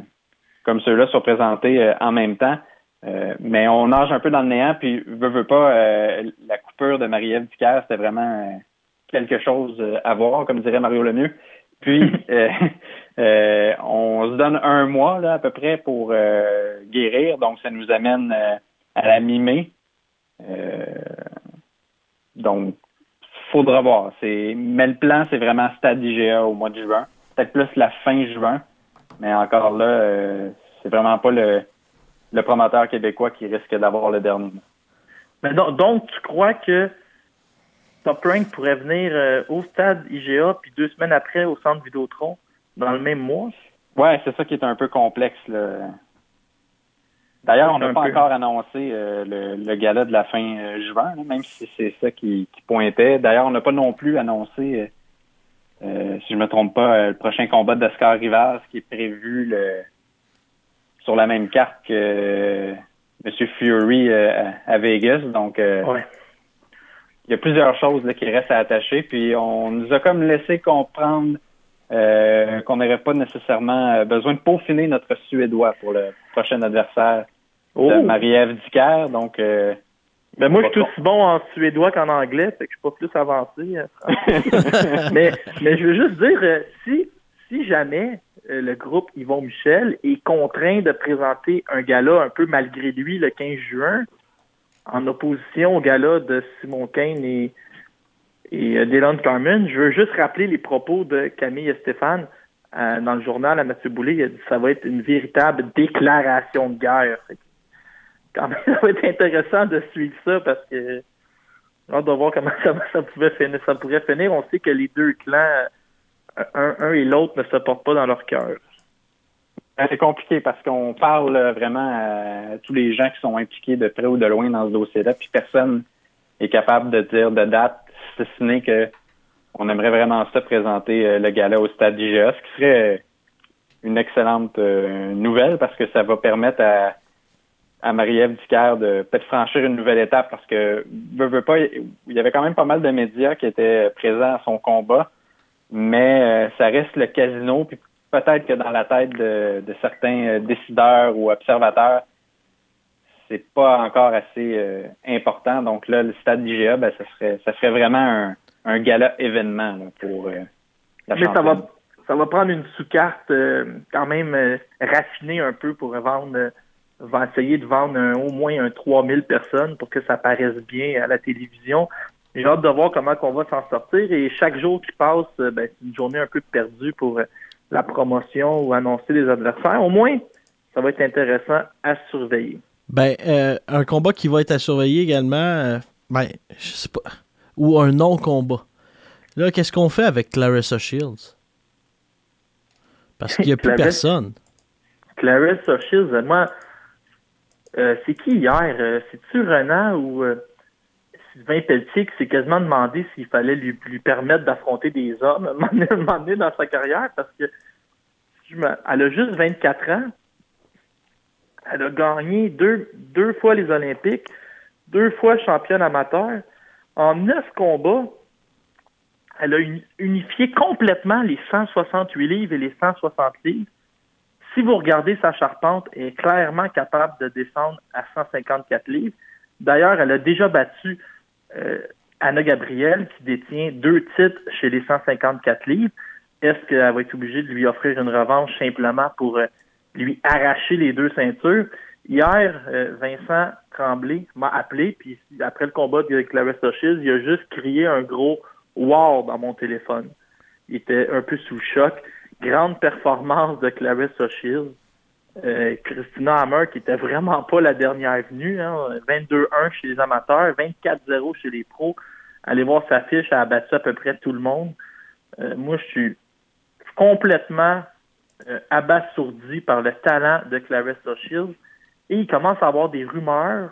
comme ceux-là soient présentés euh, en même temps. Euh, mais on nage un peu dans le néant, puis veut, veut pas, euh, la coupure de Marie-Ève Dicker, c'était vraiment euh, quelque chose euh, à voir, comme dirait Mario Lemieux. Puis, <laughs> euh, euh, on se donne un mois là, à peu près pour euh, guérir, donc ça nous amène à la mi-mai. Euh, donc, faudra voir. C'est, mais le plan, c'est vraiment stade IGA au mois de juin. Peut-être plus la fin juin, mais encore là, euh, c'est vraiment pas le, le promoteur québécois qui risque d'avoir le dernier mot. Mais donc, donc, tu crois que Top Rank pourrait venir euh, au stade IGA, puis deux semaines après au centre Vidéotron, dans le même mois? Ouais, c'est ça qui est un peu complexe. Là. D'ailleurs, on n'a pas peu. encore annoncé euh, le, le gala de la fin euh, juin, là, même si c'est ça qui, qui pointait. D'ailleurs, on n'a pas non plus annoncé, euh, si je me trompe pas, le prochain combat d'Oscar Rivas qui est prévu le, sur la même carte que M. Fury à, Vegas. Donc, euh, Ouais. il y a plusieurs choses là, qui restent à attacher. Puis on nous a comme laissé comprendre euh, qu'on n'aurait pas nécessairement euh, besoin de peaufiner notre Suédois pour le prochain adversaire Oh! de Marie-Ève Dicker. Donc, euh, Ben moi, je suis aussi bon en suédois qu'en anglais, fait que je suis pas plus avancé. <laughs> mais, mais je veux juste dire, si, si jamais le groupe Yvon Michel est contraint de présenter un gala un peu malgré lui le 15 juin, en opposition au gala de Simon Kane et, et euh, Dylan Carmen, je veux juste rappeler les propos de Camille et Stéphane euh, dans le journal à Mathieu Boulay. Il a dit que ça va être une véritable déclaration de guerre. <laughs> Ça va être intéressant de suivre ça parce que hâte de voir comment <laughs> ça, pouvait finir. Pourrait finir. On sait que les deux clans, euh, un, un et l'autre, ne se portent pas dans leur cœur. C'est compliqué parce qu'on parle vraiment à tous les gens qui sont impliqués de près ou de loin dans ce dossier-là, puis personne est capable de dire de date, si ce n'est que on aimerait vraiment ça présenter euh, le gala au stade d'IGA, ce qui serait une excellente euh, nouvelle parce que ça va permettre à, à Marie-Ève Dicker de peut-être franchir une nouvelle étape parce que pas, il y avait quand même pas mal de médias qui étaient présents à son combat, mais euh, ça reste le casino, puis peut-être que dans la tête de, de certains euh, décideurs ou observateurs, c'est pas encore assez euh, important. Donc là, le stade d'IGA, ben, ça serait ça serait vraiment un, un gala événement là, pour euh, la Mais ça va, ça va prendre une sous-carte euh, quand même raffinée un peu pour vendre, va essayer de vendre un- au moins un 3000 personnes pour que ça paraisse bien à la télévision. J'ai hâte de voir comment on va s'en sortir et chaque jour qui passe, ben, c'est une journée un peu perdue pour la promotion ou annoncer les adversaires. Au moins, ça va être intéressant à surveiller. Ben, euh, un combat qui va être à surveiller également, euh, ben, je sais pas, ou un non-combat. Là, qu'est-ce qu'on fait avec Clarissa Shields? Parce qu'il n'y a plus personne. Clarissa Shields, moi, euh, c'est qui hier? C'est-tu Renan ou... Sylvain Pelletier qui s'est quasiment demandé s'il fallait lui, lui permettre d'affronter des hommes <laughs> à un moment donné dans sa carrière? Parce que elle a juste 24 ans. Elle a gagné deux, deux fois les Olympiques, deux fois championne amateur. En neuf combats, elle a unifié complètement les 168 livres et les 160 livres. Si vous regardez sa charpente, elle est clairement capable de descendre à 154 livres. D'ailleurs, elle a déjà battu euh, Anna Gabriel, qui détient deux titres chez les 154 livres. Est-ce qu'elle va être obligée de lui offrir une revanche simplement pour euh, lui arracher les deux ceintures? Hier, euh, Vincent Tremblay m'a appelé, puis après le combat de Clarissa Shields, il a juste crié un gros wow dans mon téléphone. Il était un peu sous choc. Grande performance de Clarissa Shields. Euh, Christina Hammer, qui était vraiment pas la dernière venue, hein, 22-1 chez les amateurs, 24-0 chez les pros. Allez voir sa fiche, elle a battu à peu près tout le monde. Euh, moi, je suis complètement euh, abasourdi par le talent de Clarissa Shields et il commence à avoir des rumeurs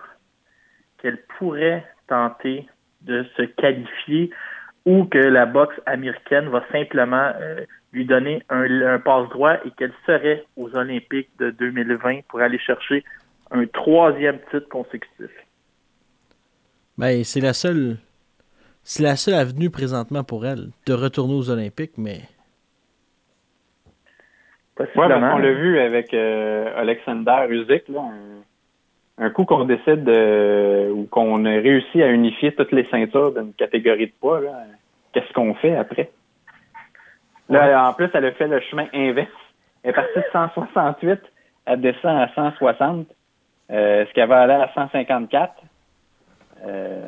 qu'elle pourrait tenter de se qualifier ou que la boxe américaine va simplement euh, lui donner un, passe-droit et qu'elle serait aux Olympiques de 2020 pour aller chercher un troisième titre consécutif. Ben, c'est la seule c'est la seule avenue présentement pour elle de retourner aux Olympiques, mais. Oui, on l'a vu avec euh, Alexander Usyk, un, coup qu'on décide de, ou qu'on a réussi à unifier toutes les ceintures d'une catégorie de poids, qu'est-ce qu'on fait après? Là, en plus, elle a fait le chemin inverse. Elle est partie de 168, elle descend à 160, euh, ce qu'elle va aller à 154. Euh,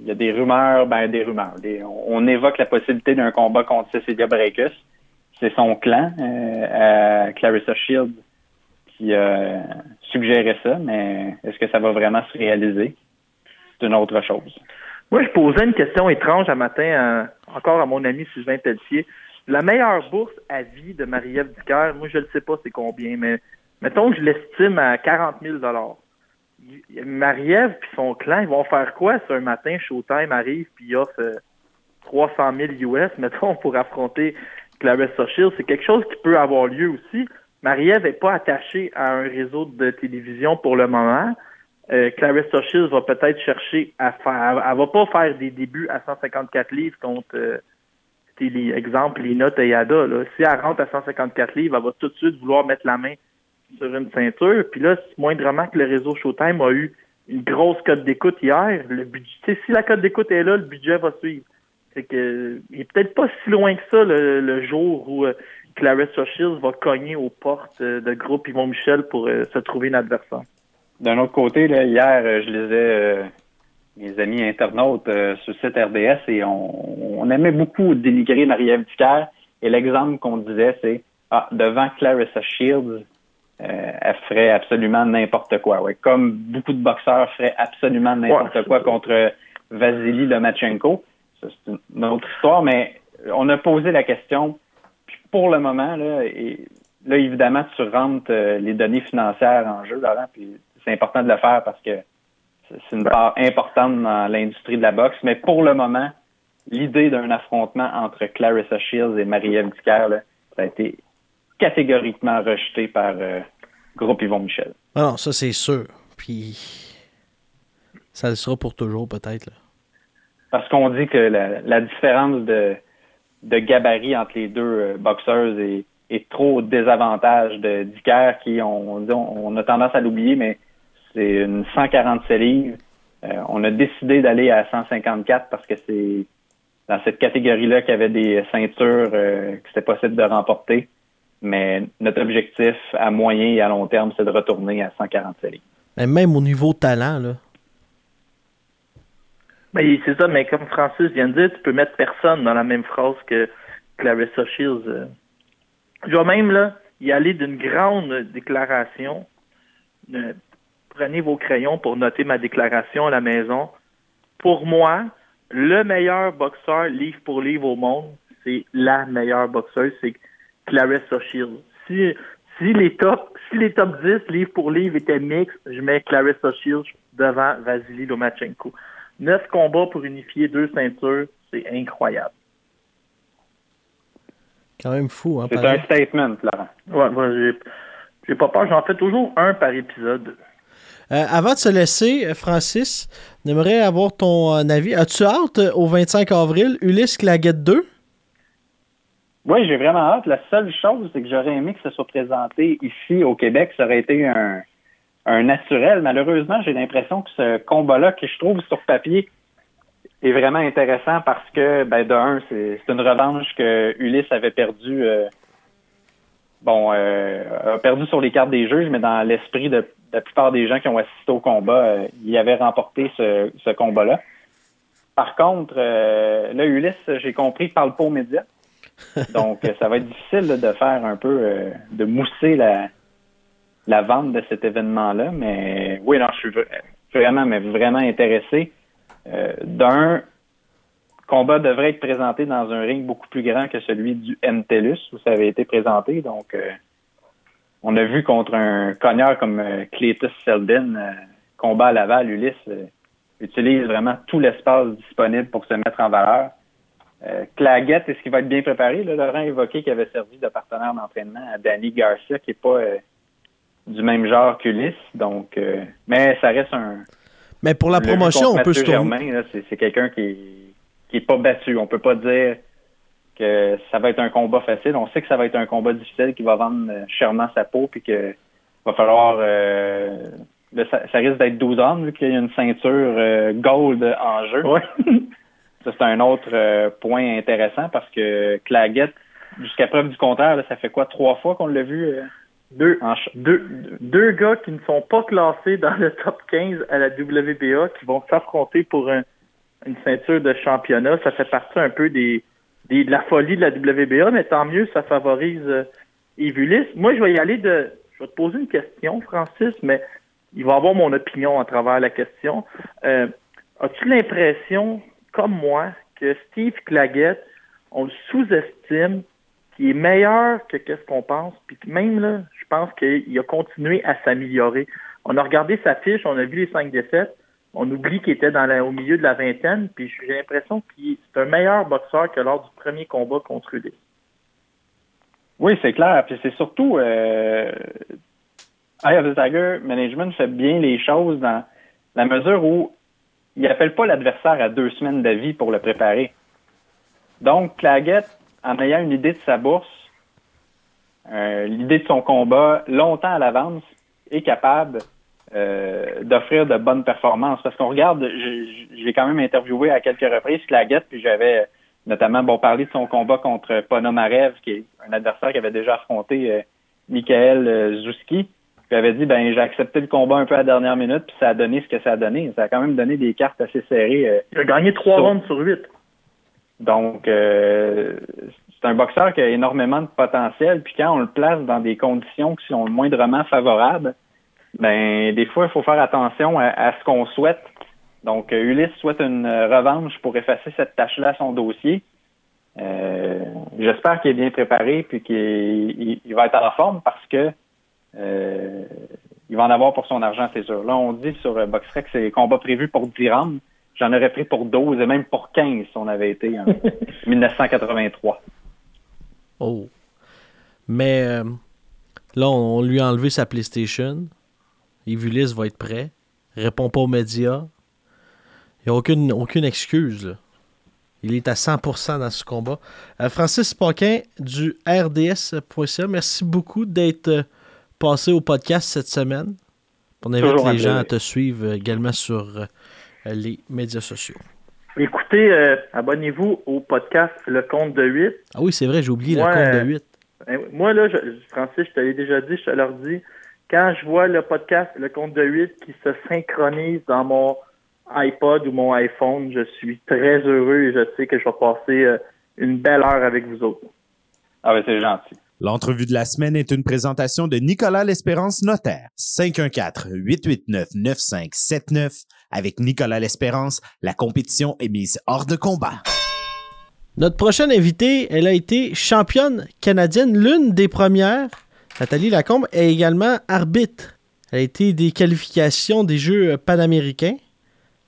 il y a des rumeurs, ben des rumeurs. on, évoque la possibilité d'un combat contre Cecilia Breakus. C'est son clan, euh, Clarissa Shield, qui a suggéré ça, mais est-ce que ça va vraiment se réaliser? C'est une autre chose. Moi, je posais une question étrange un matin, encore à mon ami Sylvain Pelletier. La meilleure bourse à vie de Marie-Ève Dicker, moi, je ne sais pas c'est combien, mais mettons que je l'estime à 40 000 Marie-Ève et son clan, ils vont faire quoi si un matin Showtime arrive puis offre 300 000 US, mettons, pour affronter Clarissa Shields? C'est quelque chose qui peut avoir lieu aussi. Marie-Ève n'est pas attachée à un réseau de télévision pour le moment. Euh, Clarissa va peut-être chercher à faire, elle va pas faire des débuts à 154 livres contre, euh, les exemples, Lina Teyada. Si elle rentre à 154 livres, elle va tout de suite vouloir mettre la main sur une ceinture. Puis là, moindrement que le réseau Showtime a eu une grosse cote d'écoute hier, le budget, si la cote d'écoute est là, le budget va suivre. C'est que il est peut-être pas si loin que ça le, jour où euh, Clarissa Shields va cogner aux portes euh, de groupe Yvon Michel pour euh, se trouver un adversaire. D'un autre côté, là, hier, je lisais mes amis internautes sur le site RDS et on, aimait beaucoup dénigrer Marie-Ève Et l'exemple qu'on disait, c'est ah, devant Clarissa Shields, euh, elle ferait absolument n'importe quoi. Ouais. Comme beaucoup de boxeurs feraient absolument n'importe quoi contre Vasily Lomachenko. C'est une autre histoire, mais on a posé la question. Puis pour le moment, là, et, là évidemment, tu rentres euh, les données financières en jeu, Laurent, puis c'est important de le faire parce que c'est une part importante dans l'industrie de la boxe. Mais pour le moment, l'idée d'un affrontement entre Clarissa Shields et Marie-Ève ça a été catégoriquement rejeté par euh, Groupe Yvon Michel. Ah non, ça c'est sûr. Puis ça le sera pour toujours peut-être. Parce qu'on dit que la, différence de, de, gabarit entre les deux euh, boxeurs est, trop au désavantage de Dicker qui, on, on, a tendance à l'oublier, mais c'est une 147 livres. Euh, on a décidé d'aller à 154 parce que c'est dans cette catégorie-là qu'il y avait des ceintures que c'était possible de remporter. Mais notre objectif à moyen et à long terme, c'est de retourner à 147 livres. même au niveau talent, là. Ben, c'est ça, mais comme Francis vient de dire, tu peux mettre personne dans la même phrase que Clarissa Shields. Euh. Je vais même là, y aller d'une grande déclaration. Euh, prenez vos crayons pour noter ma déclaration à la maison. Pour moi, le meilleur boxeur livre pour livre au monde, c'est la meilleure boxeuse. C'est Clarissa Shields. Si, si, les top, si les top 10 livre pour livre étaient mixtes, je mets Clarissa Shields devant Vasily Lomachenko. Neuf combats pour unifier deux ceintures, c'est incroyable. Quand même fou, hein? C'est un statement, Laurent. Ouais, ouais j'ai pas peur. J'en fais toujours un par épisode. Euh, avant de se laisser, euh, Francis, j'aimerais avoir ton euh, avis. As-tu hâte au 25 avril, Ulysse Claguette 2? Oui, j'ai vraiment hâte. La seule chose, c'est que j'aurais aimé que ce soit présenté ici au Québec. Ça aurait été un, un naturel. Malheureusement, j'ai l'impression que ce combat-là, que je trouve sur papier, est vraiment intéressant parce que, ben, de un, c'est une revanche que Ulysse avait perdu, euh, bon, euh, a perdu sur les cartes des juges, mais dans l'esprit de, la plupart des gens qui ont assisté au combat, euh, il avait remporté ce, ce combat-là. Par contre, là, Ulysse, j'ai compris, parle pas aux médias. <laughs> Donc, ça va être difficile de faire un peu, de mousser la, la vente de cet événement-là. Mais oui, non, je suis vraiment, mais vraiment intéressé. Euh, d'un, combat devrait être présenté dans un ring beaucoup plus grand que celui du MTELUS où ça avait été présenté. Donc, euh, on a vu contre un cogneur comme euh, Cletus Selden, combat à Laval, Ulysse utilise vraiment tout l'espace disponible pour se mettre en valeur. Claguette, est-ce qu'il va être bien préparé? Laurent a évoqué qu'il avait servi de partenaire d'entraînement à Danny Garcia, qui n'est pas du même genre qu'Ulysse. Donc, euh, mais ça reste un. Mais pour la promotion, on peut se tourner. C'est quelqu'un qui, qui est pas battu. On peut pas dire que ça va être un combat facile. On sait que ça va être un combat difficile qui va vendre euh, chèrement sa peau puis que va falloir euh, ça, risque d'être 12 ans vu qu'il y a une ceinture gold en jeu. <laughs> ça c'est un autre point intéressant parce que Claggett, jusqu'à preuve du contraire, ça fait quoi trois fois qu'on l'a vu deux, deux, deux gars qui ne sont pas classés dans le top 15 à la WBA qui vont s'affronter pour une ceinture de championnat. Ça fait partie un peu des, de la folie de la WBA, mais tant mieux, ça favorise euh, Moi, je vais y aller de. Je vais te poser une question, Francis, mais il va avoir mon opinion à travers la question. Euh, as-tu l'impression, comme moi, que Steve Claggett, on le sous-estime il est meilleur que qu'est-ce qu'on pense. Puis même là, je pense qu'il a continué à s'améliorer. On a regardé sa fiche, on a vu les cinq défaites. On oublie qu'il était dans au milieu de la vingtaine, puis j'ai l'impression qu'il c'est un meilleur boxeur que lors du premier combat contre lui. Oui, c'est clair. Puis c'est surtout euh, Eye of the Tiger Management fait bien les choses dans la mesure où il n'appelle pas l'adversaire à deux semaines d'avis pour le préparer. Donc, Claggett en ayant une idée de sa bourse, euh, l'idée de son combat longtemps à l'avance, est capable euh, d'offrir de bonnes performances. Parce qu'on regarde, j'ai quand même interviewé à quelques reprises Claguette, puis j'avais notamment bon parlé de son combat contre Ponomarev, qui est un adversaire qui avait déjà affronté euh, Michael euh, Zouski. Puis avait dit ben j'ai accepté le combat un peu à la dernière minute, puis ça a donné ce que ça a donné. Ça a quand même donné des cartes assez serrées. Il a gagné trois rounds sur huit. Donc, euh, c'est un boxeur qui a énormément de potentiel. Puis quand on le place dans des conditions qui sont moindrement favorables, ben des fois, il faut faire attention à, ce qu'on souhaite. Donc, euh, Ulysse souhaite une revanche pour effacer cette tâche-là à son dossier. Euh, j'espère qu'il est bien préparé puis qu'il va être en forme parce que il va en avoir pour son argent, c'est sûr. Là, on dit sur Boxrec que c'est combat prévu pour 10 rounds. J'en aurais pris pour 12 et même pour 15 si on avait été en <laughs> 1983. Oh. Mais euh, là, on, lui a enlevé sa PlayStation. Evulis va être prêt. Répond pas aux médias. Il n'y a aucune, aucune excuse. Il est à 100% dans ce combat. Euh, Francis Paquin du RDS.ca, merci beaucoup d'être euh, passé au podcast cette semaine. On invite les gens à te suivre également sur les médias sociaux. Écoutez, euh, abonnez-vous au podcast Le Compte de 8. Ah oui, c'est vrai, j'ai oublié Le Compte de 8. Euh, moi, là, Francis, je t'avais déjà dit, je te leur dis, quand je vois le podcast Le Compte de 8 qui se synchronise dans mon iPod ou mon iPhone, je suis très heureux et je sais que je vais passer euh, une belle heure avec vous autres. Ah oui, c'est gentil. L'entrevue de la semaine est une présentation de Nicolas L'Espérance Notaire. 514-889-9579. Avec Nicolas L'Espérance, la compétition est mise hors de combat. Notre prochaine invitée, elle a été championne canadienne, l'une des premières. Nathalie Lacombe est également arbitre. Elle a été des qualifications des Jeux panaméricains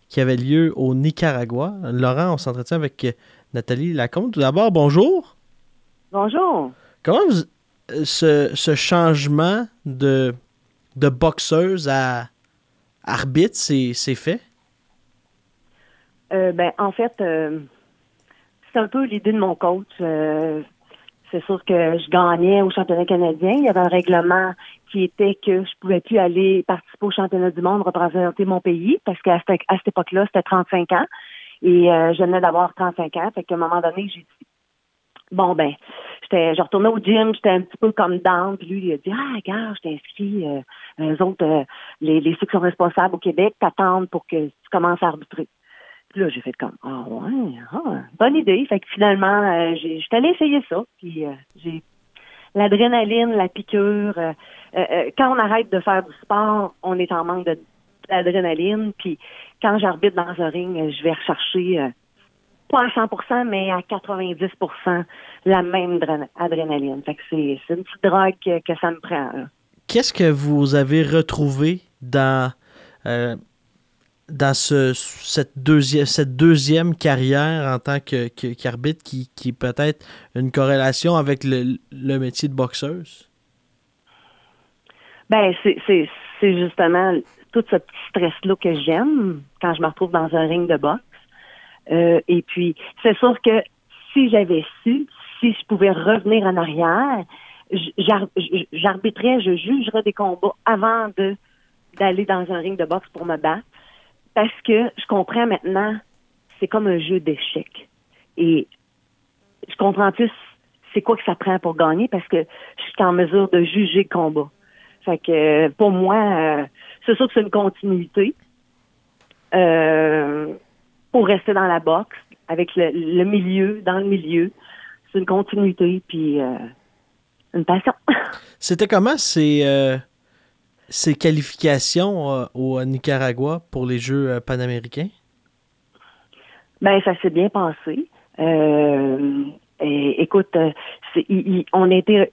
qui avait lieu au Nicaragua. Laurent, on s'entretient avec Nathalie Lacombe. Tout d'abord, bonjour. Bonjour. Comment ce, changement de, de boxeuse à arbitre s'est fait? Euh, ben, en fait, euh, c'est un peu l'idée de mon coach. Euh, c'est sûr que je gagnais au championnat canadien. Il y avait un règlement qui était que je pouvais plus aller participer au championnat du monde, représenter mon pays, parce qu'à cette, cette époque-là, c'était 35 ans. Et je venais d'avoir 35 ans. Fait qu'à un moment donné, j'ai dit, bon, ben, j'étais, je retournais au gym, j'étais un petit peu comme down, puis lui, il a dit, ah, regarde, je t'inscris, euh, eux autres, les, les ceux qui sont responsables au Québec t'attendent pour que tu commences à arbitrer. Puis là, j'ai fait comme, ah ouais, ah, bonne idée. Fait que finalement, euh, j'ai, j'étais allée essayer ça. Puis euh, j'ai l'adrénaline, la piqûre. Euh, euh, quand on arrête de faire du sport, on est en manque de, d'adrénaline. Puis quand j'arbitre dans un ring, je vais rechercher, pas à 100% mais à 90% la même adrénaline. Fait que c'est, c'est une petite drogue que, que ça me prend. Qu'est-ce que vous avez retrouvé dans euh, dans ce, cette, deuxième, cette deuxième carrière en tant que, qu'arbitre qui, qui est peut-être une corrélation avec le, le métier de boxeuse? Ben, c'est, c'est, c'est justement tout ce petit stress-là que j'aime quand je me retrouve dans un ring de boxe. Euh, et puis, c'est sûr que si j'avais su, si je pouvais revenir en arrière, j'arbitrais, je jugerais des combats avant de d'aller dans un ring de boxe pour me battre parce que je comprends maintenant, c'est comme un jeu d'échecs. Et je comprends plus c'est quoi que ça prend pour gagner parce que je suis en mesure de juger le combat. Fait que pour moi, euh, c'est sûr que c'est une continuité euh, pour rester dans la boxe avec le, milieu, dans le milieu. C'est une continuité puis euh, une passion. <laughs> C'était comment ces ces qualifications euh, au Nicaragua pour les Jeux euh, panaméricains? Ben, ça s'est bien passé. Euh, écoute, on était,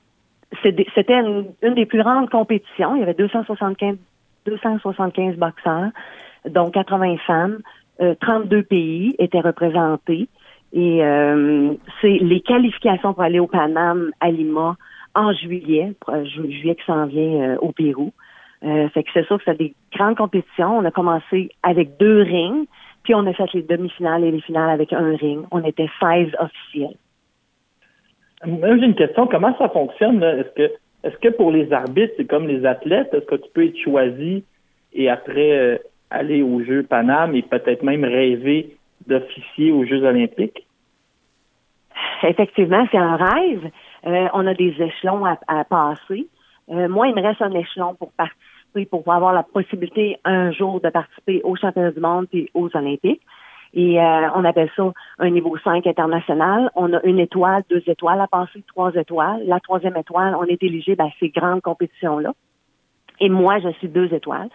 c'était une, des plus grandes compétitions. Il y avait 275, 275 boxeurs, dont 80 femmes. 32 pays étaient représentés. Et c'est les qualifications pour aller au Paname à Lima en juillet, juillet qui s'en vient au Pérou. Euh, fait que c'est sûr que c'est des grandes compétitions. On a commencé avec deux rings, puis on a fait les demi-finales et les finales avec un ring. On était 16 officiels. Moi, j'ai une question. Comment ça fonctionne? Est-ce que est-ce que pour les arbitres, c'est comme les athlètes? Est-ce que tu peux être choisi et après euh, aller aux Jeux Paname et peut-être même rêver d'officier aux Jeux olympiques? Effectivement, c'est un rêve. Euh, on a des échelons à, passer. moi, il me reste un échelon pour participer pour avoir la possibilité un jour de participer aux championnats du monde et aux Olympiques. Et euh, on appelle ça un niveau 5 international. On a une étoile, deux étoiles à passer, trois étoiles. La troisième étoile, on est éligible à ces grandes compétitions-là. Et moi, je suis deux étoiles.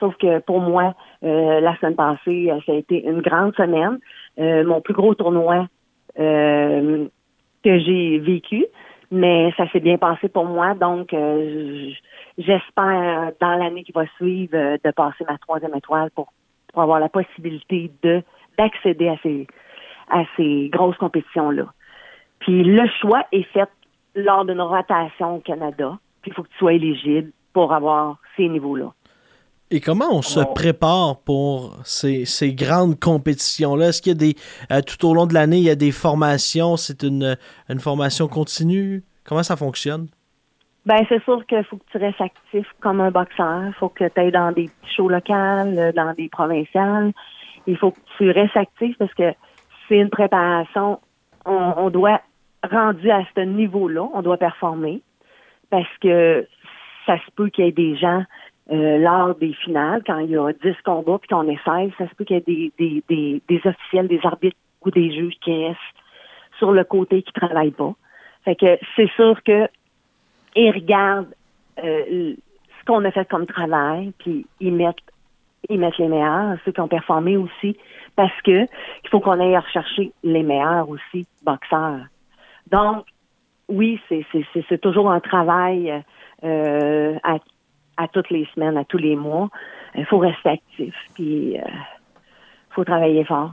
Sauf que pour moi, euh, la semaine passée, euh, ça a été une grande semaine. mon plus gros tournoi que j'ai vécu, mais ça s'est bien passé pour moi. Donc, j'espère dans l'année qui va suivre euh, de passer ma troisième étoile pour, pour avoir la possibilité de d'accéder à ces à ces grosses compétitions là. Puis le choix est fait lors d'une rotation au Canada. Puis il faut que tu sois éligible pour avoir ces niveaux-là. Et comment on se prépare pour ces, ces grandes compétitions-là? Est-ce qu'il y a des. Euh, tout au long de l'année, il y a des formations? C'est une, une formation continue? Comment ça fonctionne? Ben, c'est sûr qu'il faut que tu restes actif comme un boxeur. Il faut que tu ailles dans des shows locales, dans des provinciales. Il faut que tu restes actif parce que c'est une préparation. On, doit, rendu à ce niveau-là, on doit performer parce que ça se peut qu'il y ait des gens euh, lors des finales, quand il y a 10 combats puis qu'on est 16, ça se peut qu'il y ait des, des, des, des officiels, des arbitres ou des juges qui restent sur le côté qui travaillent pas. Fait que c'est sûr que ils regardent euh, ce qu'on a fait comme travail, puis ils mettent ils mettent les meilleurs, ceux qui ont performé aussi, parce que il faut qu'on aille rechercher les meilleurs aussi, boxeurs. Donc, oui, c'est, toujours un travail euh, à, toutes les semaines, à tous les mois. Il faut rester actif. Puis, euh, faut travailler fort.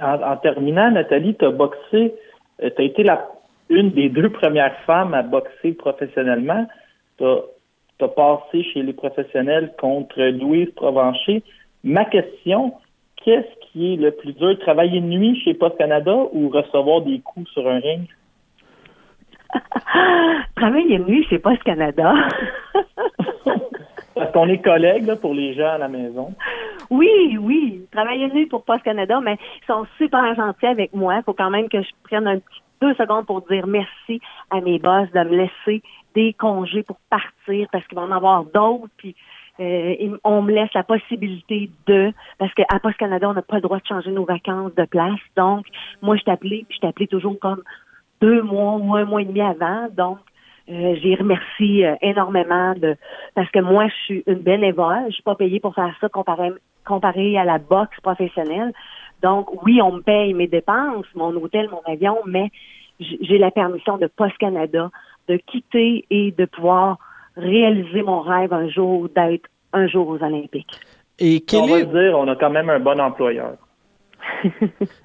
En, terminant, Nathalie, tu as boxé, tu as été la, une des deux premières femmes à boxer professionnellement. Tu as, passé chez les professionnels contre Louise Provencher. Ma question, qu'est-ce qui est le plus dur, travailler de nuit chez Post Canada ou recevoir des coups sur un ring? <laughs> travailler de nuit chez Post Canada. <laughs> Parce qu'on est collègues pour les gens à la maison. Oui, oui. Travailler nuit pour Post Canada, mais ils sont super gentils avec moi. Il faut quand même que je prenne un petit deux secondes pour dire merci à mes boss de me laisser des congés pour partir parce qu'il va en avoir d'autres. Puis euh, on me laisse la possibilité de parce qu'à Post Canada, on n'a pas le droit de changer nos vacances de place. Donc, moi, je t'appelais, puis je t'appelais toujours comme deux mois ou un mois et demi avant. Donc, euh, j'ai remercié euh, énormément de parce que moi, je suis une bénévole. Je suis pas payée pour faire ça comparé, comparé à la boxe professionnelle. Donc, oui, on me paye mes dépenses, mon hôtel, mon avion, mais j'ai la permission de Post Canada de quitter et de pouvoir réaliser mon rêve un jour d'être un jour aux Olympiques. Et quel on va dire, on a quand même un bon employeur.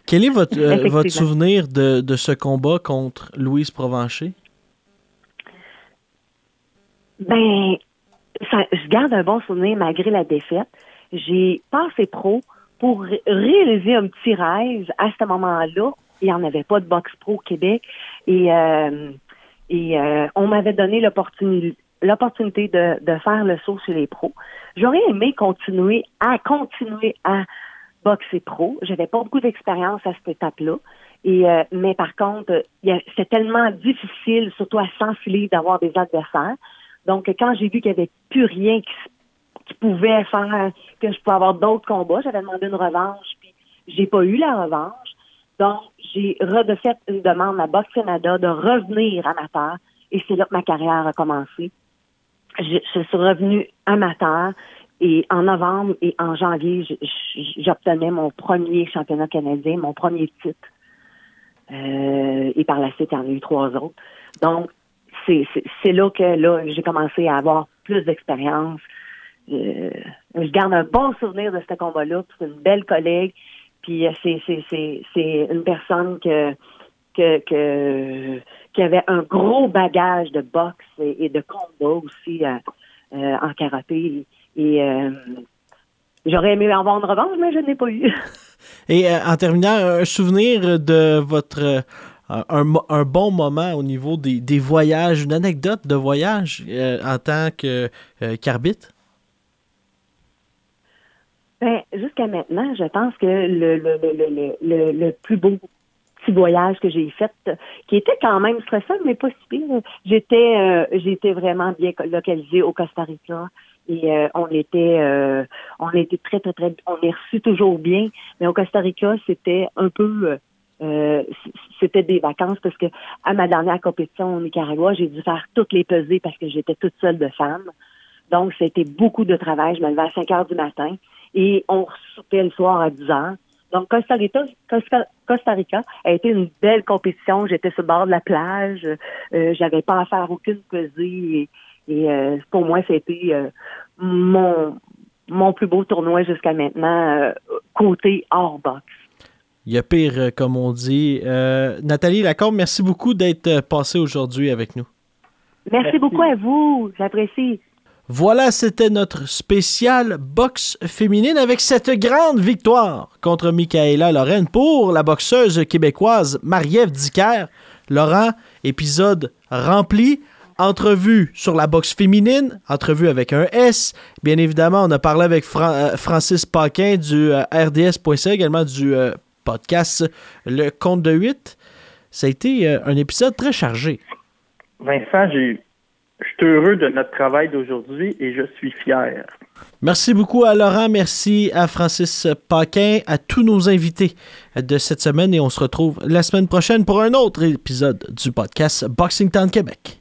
quel est votre, euh, <laughs> votre souvenir de, de, ce combat contre Louise Provencher? Ben, je garde un bon souvenir malgré la défaite. J'ai passé pro pour réaliser un petit rêve à ce moment-là. Il n'y en avait pas de boxe pro au Québec et, euh, et euh, on m'avait donné l'opportunité de, faire le saut sur les pros. J'aurais aimé continuer à continuer à boxer pro. J'avais pas beaucoup d'expérience à cette étape-là. Et euh, mais par contre, c'est tellement difficile, surtout à s'enfiler, d'avoir des adversaires. Donc, quand j'ai vu qu'il n'y avait plus rien qui, pouvait faire que je pouvais avoir d'autres combats, j'avais demandé une revanche, puis j'ai pas eu la revanche. Donc, j'ai redefait une demande à Box Canada de revenir amateur, et c'est là que ma carrière a commencé. Je, je suis revenue amateur, et en novembre et en janvier, j'obtenais mon premier championnat canadien, mon premier titre. Euh, et par la suite, il y en a eu trois autres. Donc, c'est là que là j'ai commencé à avoir plus d'expérience. Euh, je garde un bon souvenir de ce combat-là. C'est une belle collègue. Puis euh, c'est une personne que, que, que, qui avait un gros bagage de boxe et, de combat aussi euh, en karaté. Et j'aurais aimé avoir une revanche, mais je n'ai pas eu. <laughs> Et en terminant, un souvenir de votre un, bon moment au niveau des, voyages, une anecdote de voyage euh, en tant euh, qu'arbitre? Ben, jusqu'à maintenant, je pense que le, le, plus beau petit voyage que j'ai fait, qui était quand même stressant, mais pas si pire. J'étais, euh, j'étais vraiment bien localisé au Costa Rica et on était, on était très très très, on est reçu toujours bien, mais au Costa Rica c'était un peu euh, c'était des vacances parce que à ma dernière compétition au Nicaragua, j'ai dû faire toutes les pesées parce que j'étais toute seule de femme. Donc, c'était beaucoup de travail. Je me levais à 5 heures du matin et on soupait le soir à 10 heures. Donc, Costa Rica, Costa, Rica a été une belle compétition. J'étais sur le bord de la plage. Euh, J'avais pas à faire aucune pesée. Et, euh, pour moi, c'était euh, mon, mon plus beau tournoi jusqu'à maintenant, côté hors box. Il y a pire, euh, comme on dit. Euh, Nathalie Lacombe, merci beaucoup d'être euh, passée aujourd'hui avec nous. Merci, beaucoup à vous. J'apprécie. Voilà, c'était notre spécial boxe féminine avec cette grande victoire contre Michaela Lorraine pour la boxeuse québécoise Marie-Ève Dicker. Laurent, épisode rempli. Entrevue sur la boxe féminine, entrevue avec un S. Bien évidemment, on a parlé avec Francis Paquin du RDS.ca, également du podcast Le Compte de 8. Ça a été euh, un épisode très chargé. Vincent, je suis heureux de notre travail d'aujourd'hui et je suis fier. Merci beaucoup à Laurent, merci à Francis Paquin, à tous nos invités de cette semaine et on se retrouve la semaine prochaine pour un autre épisode du podcast Boxing Town Québec.